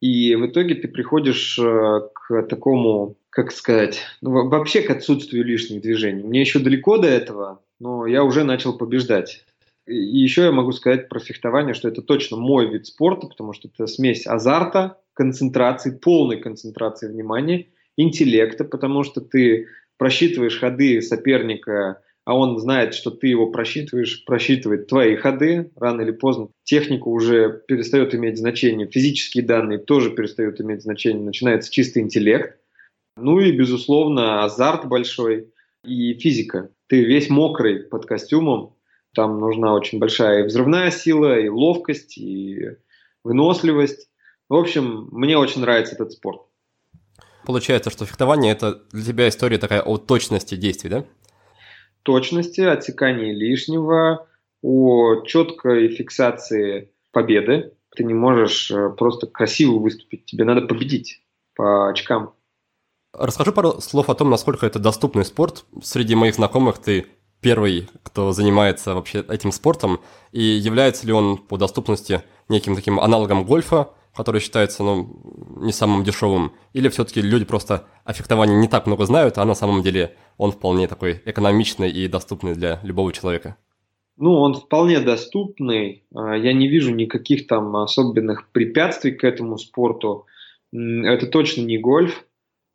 И в итоге ты приходишь э, к такому, как сказать, ну, вообще к отсутствию лишних движений. Мне еще далеко до этого, но я уже начал побеждать. И еще я могу сказать про фехтование, что это точно мой вид спорта, потому что это смесь азарта, концентрации, полной концентрации внимания, интеллекта, потому что ты просчитываешь ходы соперника, а он знает, что ты его просчитываешь, просчитывает твои ходы, рано или поздно техника уже перестает иметь значение, физические данные тоже перестают иметь значение, начинается чистый интеллект, ну и, безусловно, азарт большой и физика ты весь мокрый под костюмом, там нужна очень большая и взрывная сила, и ловкость, и выносливость. В общем, мне очень нравится этот спорт. Получается, что фехтование – это для тебя история такая о точности действий, да? Точности, отсекании лишнего, о четкой фиксации победы. Ты не можешь э, просто красиво выступить, тебе надо победить по очкам. Расскажи пару слов о том, насколько это доступный спорт. Среди моих знакомых ты первый, кто занимается вообще этим спортом, и является ли он по доступности неким таким аналогом гольфа, который считается ну, не самым дешевым, или все-таки люди просто о фехтовании не так много знают, а на самом деле он вполне такой экономичный и доступный для любого человека? Ну, он вполне доступный. А, я не вижу никаких там особенных препятствий к этому спорту. Это точно не гольф.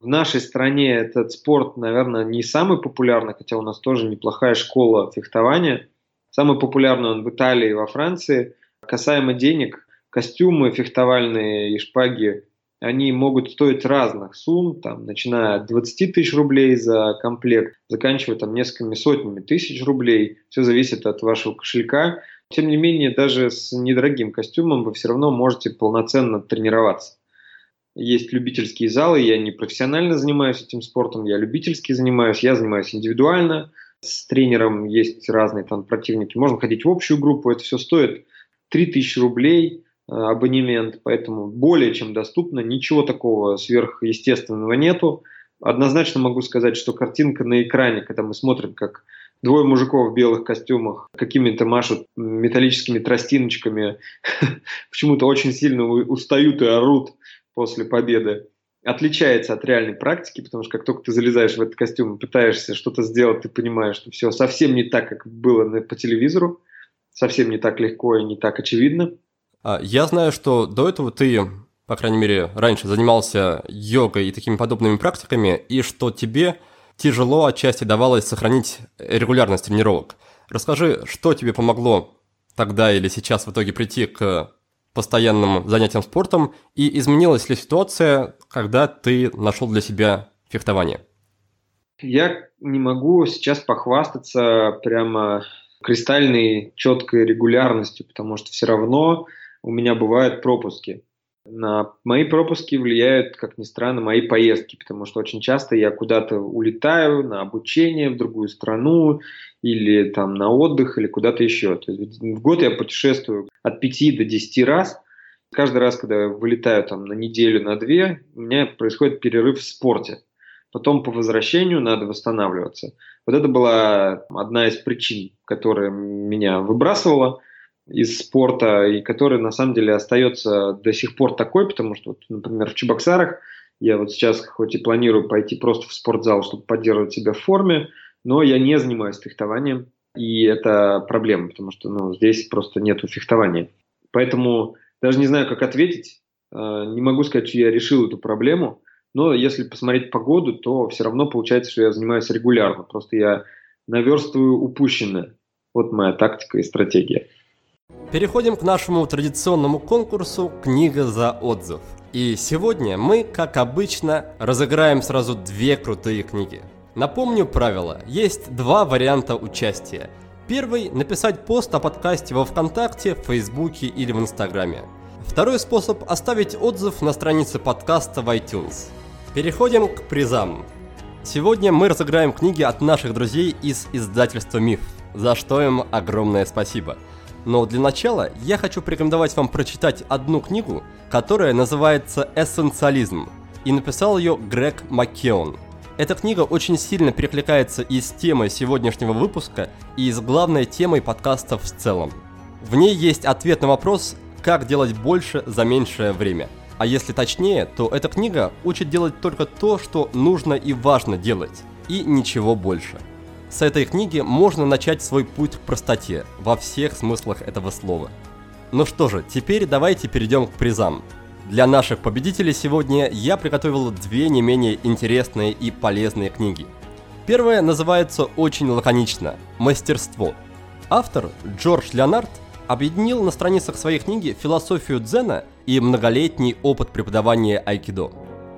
В нашей стране этот спорт, наверное, не самый популярный, хотя у нас тоже неплохая школа фехтования. Самый популярный он в Италии и во Франции. Касаемо денег, костюмы фехтовальные и шпаги, они могут стоить разных сумм, там, начиная от 20 тысяч рублей за комплект, заканчивая там несколькими сотнями тысяч рублей. Все зависит от вашего кошелька. Тем не менее, даже с недорогим костюмом вы все равно можете полноценно тренироваться есть любительские залы, я не профессионально занимаюсь этим спортом, я любительски занимаюсь, я занимаюсь индивидуально, с тренером есть разные там противники, можно ходить в общую группу, это все стоит 3000 рублей абонемент, поэтому более чем доступно, ничего такого сверхъестественного нету. Однозначно могу сказать, что картинка на экране, когда мы смотрим, как двое мужиков в белых костюмах какими-то машут металлическими тростиночками, почему-то очень сильно устают и орут после победы отличается от реальной практики, потому что как только ты залезаешь в этот костюм и пытаешься что-то сделать, ты понимаешь, что все совсем не так, как было по телевизору, совсем не так легко и не так очевидно. А, я знаю, что до этого ты, по крайней мере, раньше занимался йогой и такими подобными практиками, и что тебе тяжело отчасти давалось сохранить регулярность тренировок. Расскажи, что тебе помогло тогда или сейчас в итоге прийти к постоянным занятием спортом, и изменилась ли ситуация, когда ты нашел для себя фехтование? Я не могу сейчас похвастаться прямо кристальной четкой регулярностью, потому что все равно у меня бывают пропуски. На мои пропуски влияют, как ни странно, мои поездки, потому что очень часто я куда-то улетаю на обучение в другую страну или там на отдых или куда-то еще. То есть в год я путешествую от 5 до 10 раз. Каждый раз, когда я вылетаю там на неделю, на две, у меня происходит перерыв в спорте. Потом по возвращению надо восстанавливаться. Вот это была одна из причин, которая меня выбрасывала из спорта и который на самом деле остается до сих пор такой, потому что, вот, например, в Чебоксарах Я вот сейчас хоть и планирую пойти просто в спортзал, чтобы поддерживать себя в форме, но я не занимаюсь фехтованием, и это проблема, потому что ну, здесь просто нету фехтования. Поэтому даже не знаю, как ответить. Э, не могу сказать, что я решил эту проблему, но если посмотреть погоду, то все равно получается, что я занимаюсь регулярно. Просто я наверстываю упущенное. Вот моя тактика и стратегия. Переходим к нашему традиционному конкурсу «Книга за отзыв». И сегодня мы, как обычно, разыграем сразу две крутые книги. Напомню правила. Есть два варианта участия. Первый – написать пост о подкасте во Вконтакте, в Фейсбуке или в Инстаграме. Второй способ – оставить отзыв на странице подкаста в iTunes. Переходим к призам. Сегодня мы разыграем книги от наших друзей из издательства «Миф», за что им огромное спасибо. Но для начала я хочу порекомендовать вам прочитать одну книгу, которая называется «Эссенциализм», и написал ее Грег Маккеон – эта книга очень сильно перекликается и с темой сегодняшнего выпуска, и с главной темой подкаста в целом. В ней есть ответ на вопрос, как делать больше за меньшее время. А если точнее, то эта книга учит делать только то, что нужно и важно делать, и ничего больше. С этой книги можно начать свой путь к простоте, во всех смыслах этого слова. Ну что же, теперь давайте перейдем к призам. Для наших победителей сегодня я приготовил две не менее интересные и полезные книги. Первая называется очень лаконично «Мастерство». Автор Джордж Леонард объединил на страницах своей книги философию дзена и многолетний опыт преподавания айкидо.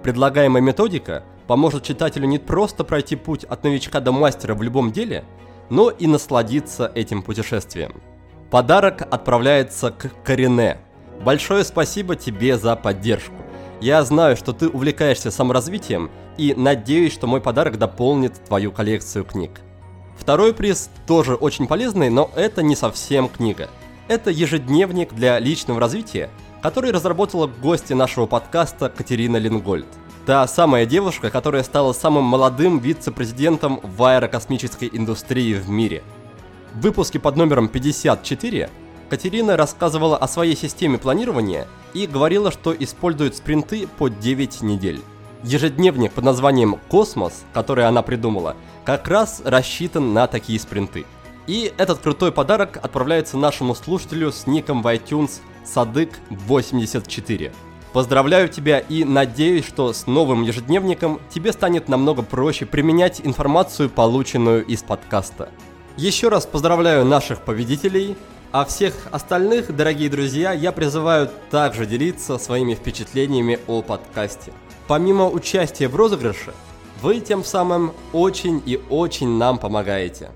Предлагаемая методика поможет читателю не просто пройти путь от новичка до мастера в любом деле, но и насладиться этим путешествием. Подарок отправляется к Корене – Большое спасибо тебе за поддержку. Я знаю, что ты увлекаешься саморазвитием и надеюсь, что мой подарок дополнит твою коллекцию книг. Второй приз тоже очень полезный, но это не совсем книга. Это ежедневник для личного развития, который разработала гостья нашего подкаста Катерина Лингольд. Та самая девушка, которая стала самым молодым вице-президентом в аэрокосмической индустрии в мире. В выпуске под номером 54 Катерина рассказывала о своей системе планирования и говорила, что использует спринты по 9 недель. Ежедневник под названием «Космос», который она придумала, как раз рассчитан на такие спринты. И этот крутой подарок отправляется нашему слушателю с ником в iTunes Садык84. Поздравляю тебя и надеюсь, что с новым ежедневником тебе станет намного проще применять информацию, полученную из подкаста. Еще раз поздравляю наших победителей. А всех остальных, дорогие друзья, я призываю также делиться своими впечатлениями о подкасте. Помимо участия в розыгрыше, вы тем самым очень и очень нам помогаете.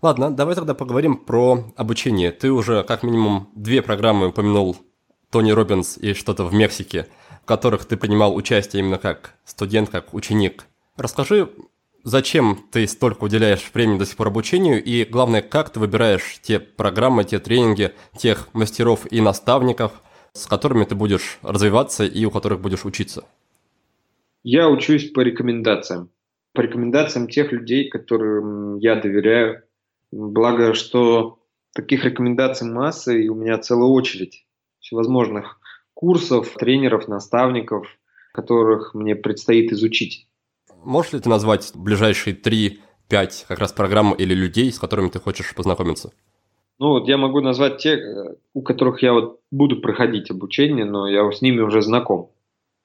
Ладно, давай тогда поговорим про обучение. Ты уже как минимум две программы упомянул Тони Робинс и что-то в Мексике, в которых ты принимал участие именно как студент, как ученик. Расскажи, зачем ты столько уделяешь времени до сих пор обучению, и главное, как ты выбираешь те программы, те тренинги, тех мастеров и наставников, с которыми ты будешь развиваться и у которых будешь учиться? Я учусь по рекомендациям. По рекомендациям тех людей, которым я доверяю. Благо, что таких рекомендаций масса, и у меня целая очередь всевозможных курсов, тренеров, наставников, которых мне предстоит изучить. Можешь ли ты назвать ближайшие 3-5 как раз программ или людей, с которыми ты хочешь познакомиться? Ну, вот я могу назвать те, у которых я вот буду проходить обучение, но я с ними уже знаком.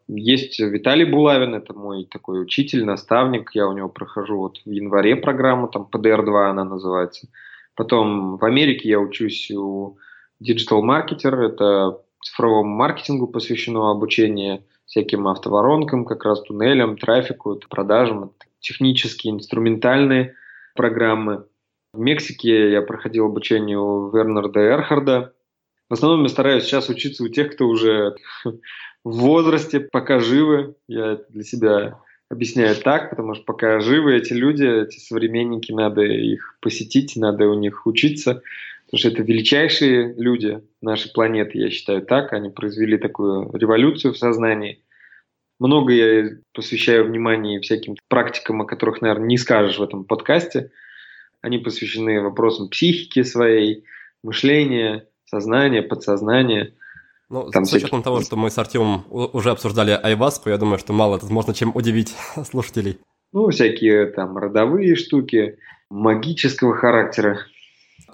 Есть Виталий Булавин, это мой такой учитель, наставник. Я у него прохожу вот в январе программу, там PDR-2 она называется. Потом в Америке я учусь у Marketer, это цифровому маркетингу посвящено обучение – всяким автоворонкам, как раз туннелям, трафику, продажам, технические, инструментальные программы. В Мексике я проходил обучение у Вернарда Эрхарда. В основном я стараюсь сейчас учиться у тех, кто уже в возрасте, пока живы. Я это для себя объясняю так, потому что пока живы эти люди, эти современники, надо их посетить, надо у них учиться. Потому что это величайшие люди нашей планеты, я считаю так. Они произвели такую революцию в сознании. Много я посвящаю внимания всяким практикам, о которых, наверное, не скажешь в этом подкасте. Они посвящены вопросам психики своей, мышления, сознания, подсознания. Ну, там с учетом того, что мы с Артемом уже обсуждали айваску, я думаю, что мало тут можно чем удивить слушателей. Ну, всякие там родовые штуки, магического характера.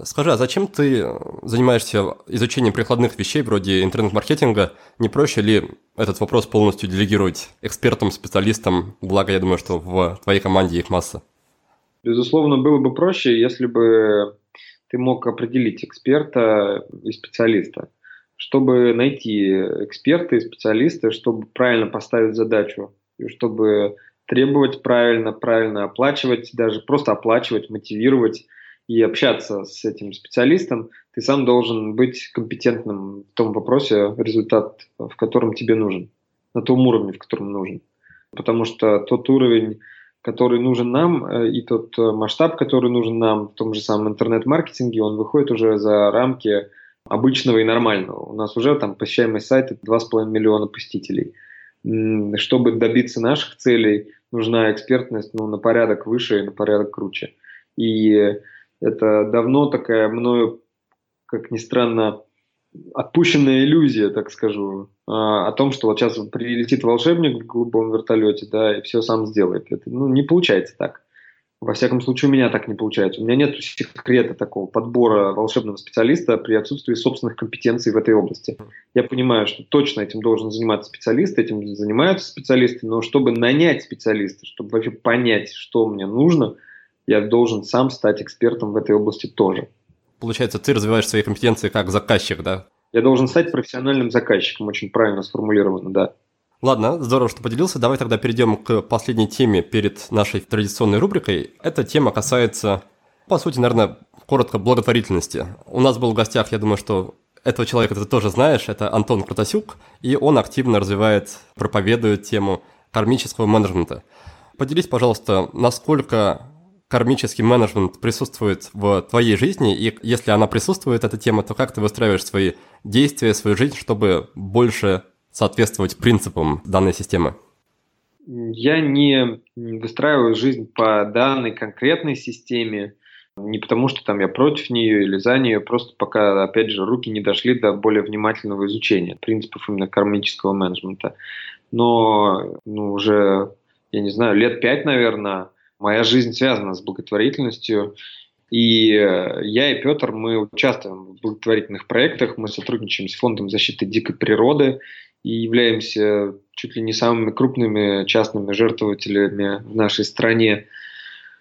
Скажи, а зачем ты занимаешься изучением прикладных вещей вроде интернет-маркетинга? Не проще ли этот вопрос полностью делегировать экспертам, специалистам? Благо, я думаю, что в твоей команде их масса. Безусловно, было бы проще, если бы ты мог определить эксперта и специалиста. Чтобы найти эксперта и специалиста, чтобы правильно поставить задачу, и чтобы требовать правильно, правильно оплачивать, даже просто оплачивать, мотивировать и общаться с этим специалистом, ты сам должен быть компетентным в том вопросе, результат в котором тебе нужен, на том уровне, в котором нужен. Потому что тот уровень, который нужен нам, э, и тот э, масштаб, который нужен нам в том же самом интернет-маркетинге, он выходит уже за рамки обычного и нормального. У нас уже там посещаемость сайта 2,5 миллиона посетителей. Чтобы добиться наших целей, нужна экспертность ну, на порядок выше и на порядок круче. И это давно такая мною, как ни странно, отпущенная иллюзия, так скажу, а, о том, что вот сейчас прилетит волшебник в голубом вертолете, да, и все сам сделает. Это ну, не получается так. Во всяком случае, у меня так не получается. У меня нет секрета такого подбора волшебного специалиста при отсутствии собственных компетенций в этой области. Я понимаю, что точно этим должен заниматься специалист, этим занимаются специалисты, но чтобы нанять специалиста, чтобы вообще понять, что мне нужно – я должен сам стать экспертом в этой области тоже. Получается, ты развиваешь свои компетенции как заказчик, да? Я должен стать профессиональным заказчиком, очень правильно сформулировано, да. Ладно, здорово, что поделился. Давай тогда перейдем к последней теме перед нашей традиционной рубрикой. Эта тема касается, по сути, наверное, коротко благотворительности. У нас был в гостях, я думаю, что этого человека ты тоже знаешь, это Антон Крутасюк, и он активно развивает, проповедует тему кармического менеджмента. Поделись, пожалуйста, насколько кармический менеджмент присутствует в твоей жизни, и если она присутствует, эта тема, то как ты выстраиваешь свои действия, свою жизнь, чтобы больше соответствовать принципам данной системы? Я не выстраиваю жизнь по данной конкретной системе, не потому что там я против нее или за нее, просто пока, опять же, руки не дошли до более внимательного изучения принципов именно кармического менеджмента. Но ну, уже, я не знаю, лет пять, наверное, Моя жизнь связана с благотворительностью. И э, я и Петр, мы участвуем в благотворительных проектах, мы сотрудничаем с Фондом защиты дикой природы и являемся чуть ли не самыми крупными частными жертвователями в нашей стране.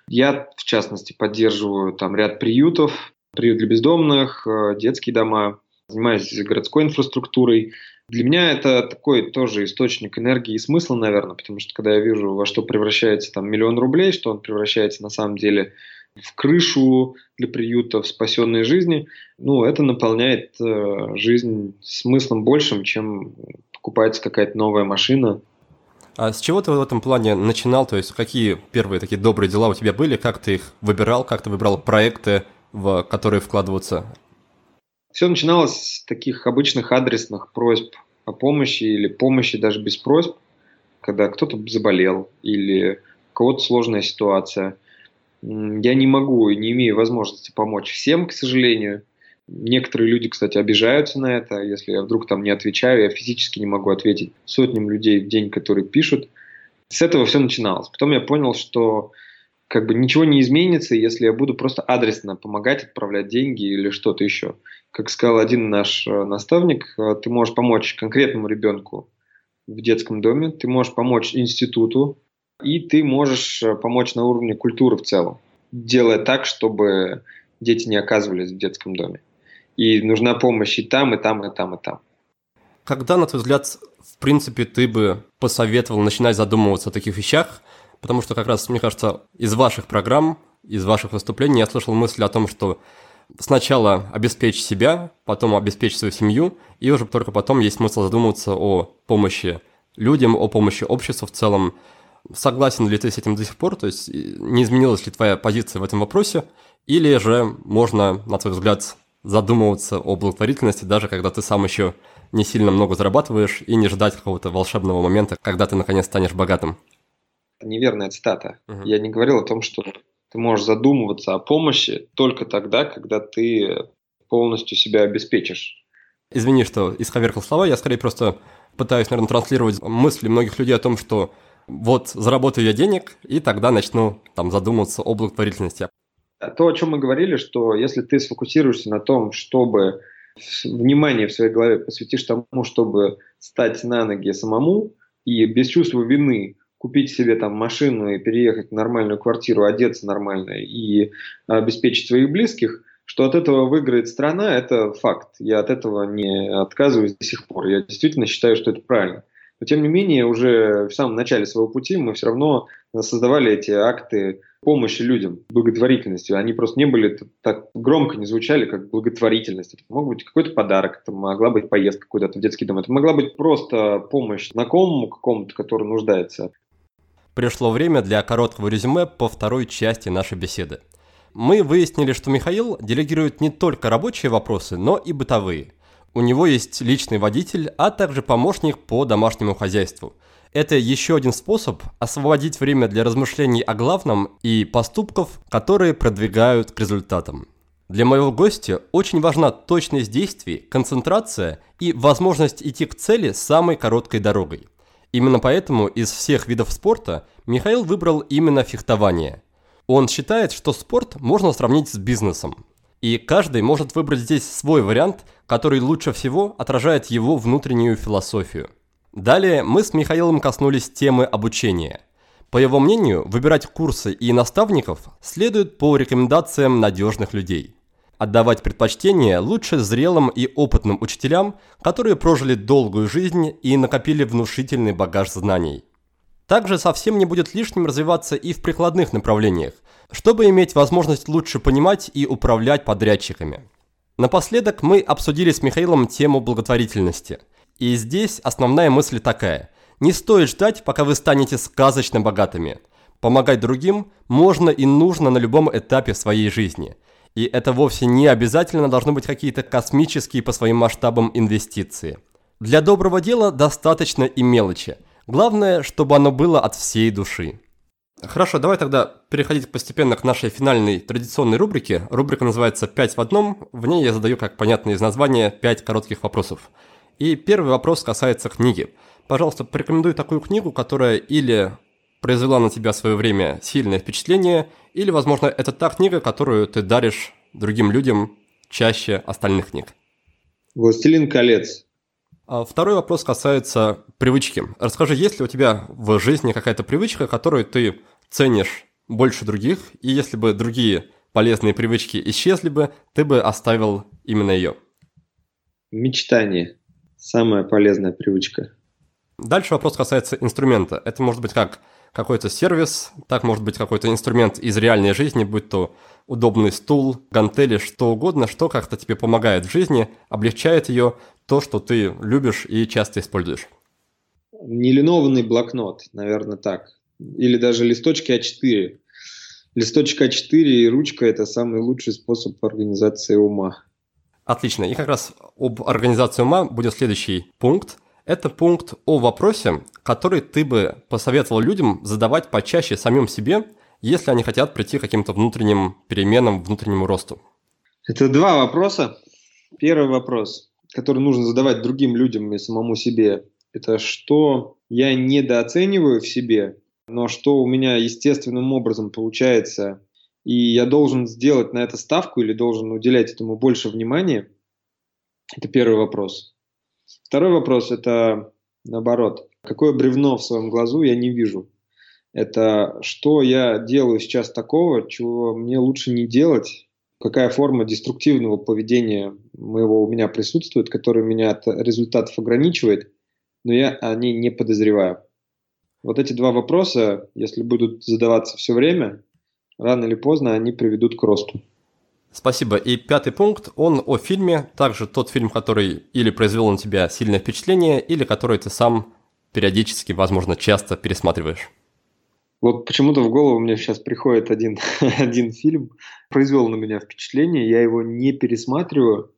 Я, в частности, поддерживаю там ряд приютов, приют для бездомных, э, детские дома, занимаюсь городской инфраструктурой. Для меня это такой тоже источник энергии и смысла, наверное, потому что когда я вижу, во что превращается там миллион рублей, что он превращается на самом деле в крышу для приюта, в спасенные жизни, ну, это наполняет э, жизнь смыслом большим, чем покупается какая-то новая машина. А с чего ты в этом плане начинал? То есть какие первые такие добрые дела у тебя были? Как ты их выбирал? Как ты выбрал проекты, в которые вкладываться? Все начиналось с таких обычных адресных просьб о помощи или помощи даже без просьб, когда кто-то заболел или у кого-то сложная ситуация. Я не могу и не имею возможности помочь всем, к сожалению. Некоторые люди, кстати, обижаются на это. Если я вдруг там не отвечаю, я физически не могу ответить сотням людей в день, которые пишут. С этого все начиналось. Потом я понял, что как бы ничего не изменится, если я буду просто адресно помогать, отправлять деньги или что-то еще. Как сказал один наш э, наставник, э, ты можешь помочь конкретному ребенку в детском доме, ты можешь помочь институту, и ты можешь э, помочь на уровне культуры в целом, делая так, чтобы дети не оказывались в детском доме. И нужна помощь и там, и там, и там, и там. Когда, на твой взгляд, в принципе, ты бы посоветовал начинать задумываться о таких вещах – потому что как раз, мне кажется, из ваших программ, из ваших выступлений я слышал мысль о том, что сначала обеспечь себя, потом обеспечь свою семью, и уже только потом есть смысл задумываться о помощи людям, о помощи обществу в целом. Согласен ли ты с этим до сих пор? То есть не изменилась ли твоя позиция в этом вопросе? Или же можно, на твой взгляд, задумываться о благотворительности, даже когда ты сам еще не сильно много зарабатываешь, и не ждать какого-то волшебного момента, когда ты наконец станешь богатым? Неверная цитата. Uh-huh. Я не говорил о том, что ты можешь задумываться о помощи только тогда, когда ты полностью себя обеспечишь. Извини, что исковеркал слова, я скорее просто пытаюсь, наверное, транслировать мысли многих людей о том, что вот заработаю я денег, и тогда начну там задумываться о благотворительности. То, о чем мы говорили, что если ты сфокусируешься на том, чтобы внимание в своей голове посвятишь тому, чтобы стать на ноги самому и без чувства вины купить себе там машину и переехать в нормальную квартиру, одеться нормально и обеспечить своих близких, что от этого выиграет страна, это факт. Я от этого не отказываюсь до сих пор. Я действительно считаю, что это правильно. Но тем не менее, уже в самом начале своего пути мы все равно создавали эти акты помощи людям, благотворительностью. Они просто не были так громко не звучали, как благотворительность. Это мог быть какой-то подарок, это могла быть поездка куда-то в детский дом, это могла быть просто помощь знакомому какому-то, который нуждается. Пришло время для короткого резюме по второй части нашей беседы. Мы выяснили, что Михаил делегирует не только рабочие вопросы, но и бытовые. У него есть личный водитель, а также помощник по домашнему хозяйству. Это еще один способ освободить время для размышлений о главном и поступков, которые продвигают к результатам. Для моего гостя очень важна точность действий, концентрация и возможность идти к цели самой короткой дорогой. Именно поэтому из всех видов спорта Михаил выбрал именно фехтование. Он считает, что спорт можно сравнить с бизнесом. И каждый может выбрать здесь свой вариант, который лучше всего отражает его внутреннюю философию. Далее мы с Михаилом коснулись темы обучения. По его мнению, выбирать курсы и наставников следует по рекомендациям надежных людей. Отдавать предпочтение лучше зрелым и опытным учителям, которые прожили долгую жизнь и накопили внушительный багаж знаний. Также совсем не будет лишним развиваться и в прикладных направлениях, чтобы иметь возможность лучше понимать и управлять подрядчиками. Напоследок мы обсудили с Михаилом тему благотворительности. И здесь основная мысль такая. Не стоит ждать, пока вы станете сказочно богатыми. Помогать другим можно и нужно на любом этапе своей жизни. И это вовсе не обязательно должны быть какие-то космические по своим масштабам инвестиции. Для доброго дела достаточно и мелочи. Главное, чтобы оно было от всей души. Хорошо, давай тогда переходить постепенно к нашей финальной традиционной рубрике. Рубрика называется «Пять в одном». В ней я задаю, как понятно из названия, пять коротких вопросов. И первый вопрос касается книги. Пожалуйста, порекомендуй такую книгу, которая или произвела на тебя в свое время сильное впечатление, или, возможно, это та книга, которую ты даришь другим людям чаще остальных книг. «Властелин колец». А второй вопрос касается привычки. Расскажи, есть ли у тебя в жизни какая-то привычка, которую ты ценишь больше других, и если бы другие полезные привычки исчезли бы, ты бы оставил именно ее? Мечтание. Самая полезная привычка. Дальше вопрос касается инструмента. Это может быть как какой-то сервис, так может быть какой-то инструмент из реальной жизни, будь то удобный стул, гантели, что угодно, что как-то тебе помогает в жизни, облегчает ее, то, что ты любишь и часто используешь. Нелинованный блокнот, наверное, так или даже листочки А4. Листочек А4 и ручка – это самый лучший способ организации ума. Отлично. И как раз об организации ума будет следующий пункт. Это пункт о вопросе, который ты бы посоветовал людям задавать почаще самим себе, если они хотят прийти к каким-то внутренним переменам, внутреннему росту. Это два вопроса. Первый вопрос, который нужно задавать другим людям и самому себе, это что я недооцениваю в себе но что у меня естественным образом получается, и я должен сделать на это ставку или должен уделять этому больше внимания, это первый вопрос. Второй вопрос – это наоборот. Какое бревно в своем глазу я не вижу? Это что я делаю сейчас такого, чего мне лучше не делать, какая форма деструктивного поведения моего у меня присутствует, который меня от результатов ограничивает, но я о ней не подозреваю. Вот эти два вопроса, если будут задаваться все время, рано или поздно они приведут к росту. Спасибо. И пятый пункт, он о фильме, также тот фильм, который или произвел на тебя сильное впечатление, или который ты сам периодически, возможно, часто пересматриваешь. Вот почему-то в голову мне сейчас приходит один, один фильм, произвел на меня впечатление, я его не пересматриваю.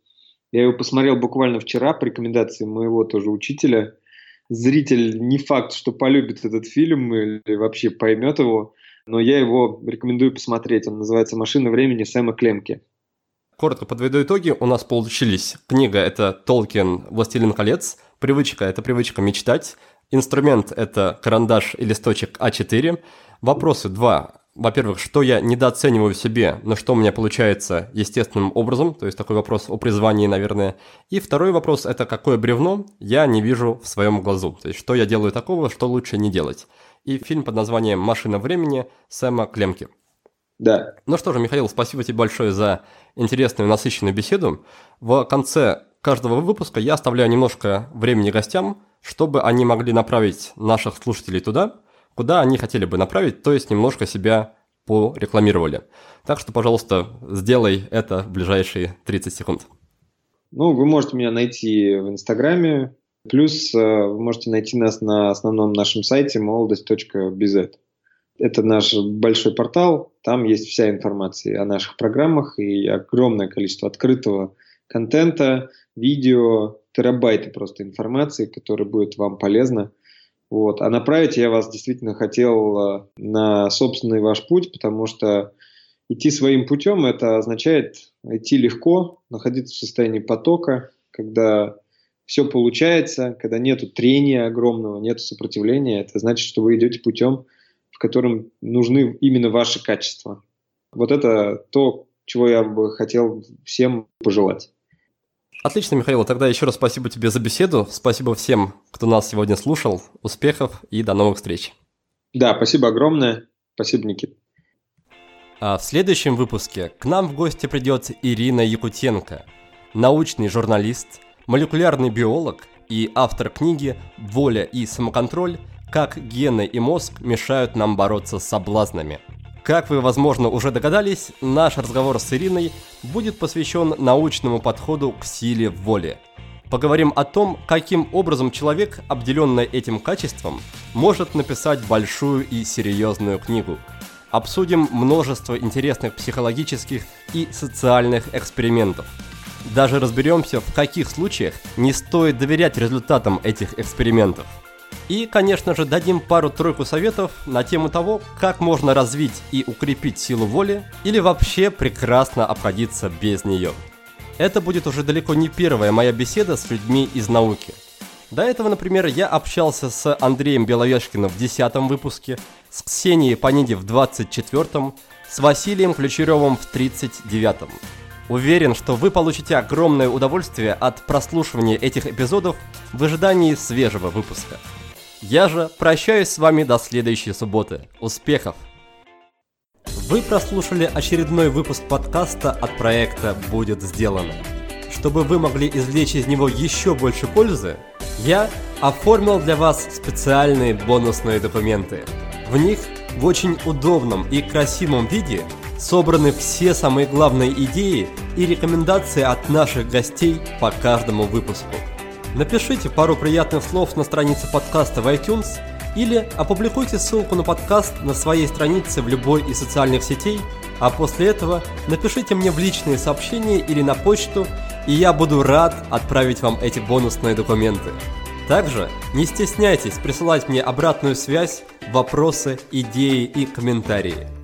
Я его посмотрел буквально вчера по рекомендации моего тоже учителя – зритель не факт, что полюбит этот фильм или вообще поймет его, но я его рекомендую посмотреть. Он называется «Машина времени» Сэма Клемки. Коротко подведу итоги. У нас получились книга – это Толкин «Властелин колец», привычка – это привычка мечтать, инструмент – это карандаш и листочек А4, вопросы два. Во-первых, что я недооцениваю в себе, но что у меня получается естественным образом, то есть такой вопрос о призвании, наверное. И второй вопрос – это какое бревно я не вижу в своем глазу, то есть что я делаю такого, что лучше не делать. И фильм под названием «Машина времени» Сэма Клемки. Да. Ну что же, Михаил, спасибо тебе большое за интересную, насыщенную беседу. В конце каждого выпуска я оставляю немножко времени гостям, чтобы они могли направить наших слушателей туда, куда они хотели бы направить, то есть немножко себя порекламировали. Так что, пожалуйста, сделай это в ближайшие 30 секунд. Ну, вы можете меня найти в Инстаграме, плюс э, вы можете найти нас на основном нашем сайте молодость.bz. Это наш большой портал, там есть вся информация о наших программах и огромное количество открытого контента, видео, терабайты просто информации, которая будет вам полезна. Вот. А направить я вас действительно хотел э, на собственный ваш путь, потому что идти своим путем это означает идти легко, находиться в состоянии потока, когда все получается, когда нет трения огромного, нет сопротивления, это значит, что вы идете путем, в котором нужны именно ваши качества. Вот это то, чего я бы хотел всем пожелать. Отлично, Михаил. Тогда еще раз спасибо тебе за беседу. Спасибо всем, кто нас сегодня слушал. Успехов и до новых встреч. Да, спасибо огромное. Спасибо, Никит. А в следующем выпуске к нам в гости придет Ирина Якутенко, научный журналист, молекулярный биолог и автор книги «Воля и самоконтроль. Как гены и мозг мешают нам бороться с соблазнами». Как вы, возможно, уже догадались, наш разговор с Ириной будет посвящен научному подходу к силе воли. Поговорим о том, каким образом человек, обделенный этим качеством, может написать большую и серьезную книгу. Обсудим множество интересных психологических и социальных экспериментов. Даже разберемся, в каких случаях не стоит доверять результатам этих экспериментов – и, конечно же, дадим пару-тройку советов на тему того, как можно развить и укрепить силу воли или вообще прекрасно обходиться без нее. Это будет уже далеко не первая моя беседа с людьми из науки. До этого, например, я общался с Андреем Беловешкиным в 10 выпуске, с Ксенией Паниди в 24 с Василием Ключеревым в 39 -м. Уверен, что вы получите огромное удовольствие от прослушивания этих эпизодов в ожидании свежего выпуска. Я же прощаюсь с вами до следующей субботы. Успехов! Вы прослушали очередной выпуск подкаста от проекта «Будет сделано». Чтобы вы могли извлечь из него еще больше пользы, я оформил для вас специальные бонусные документы. В них в очень удобном и красивом виде собраны все самые главные идеи и рекомендации от наших гостей по каждому выпуску. Напишите пару приятных слов на странице подкаста в iTunes или опубликуйте ссылку на подкаст на своей странице в любой из социальных сетей, а после этого напишите мне в личные сообщения или на почту, и я буду рад отправить вам эти бонусные документы. Также не стесняйтесь присылать мне обратную связь, вопросы, идеи и комментарии.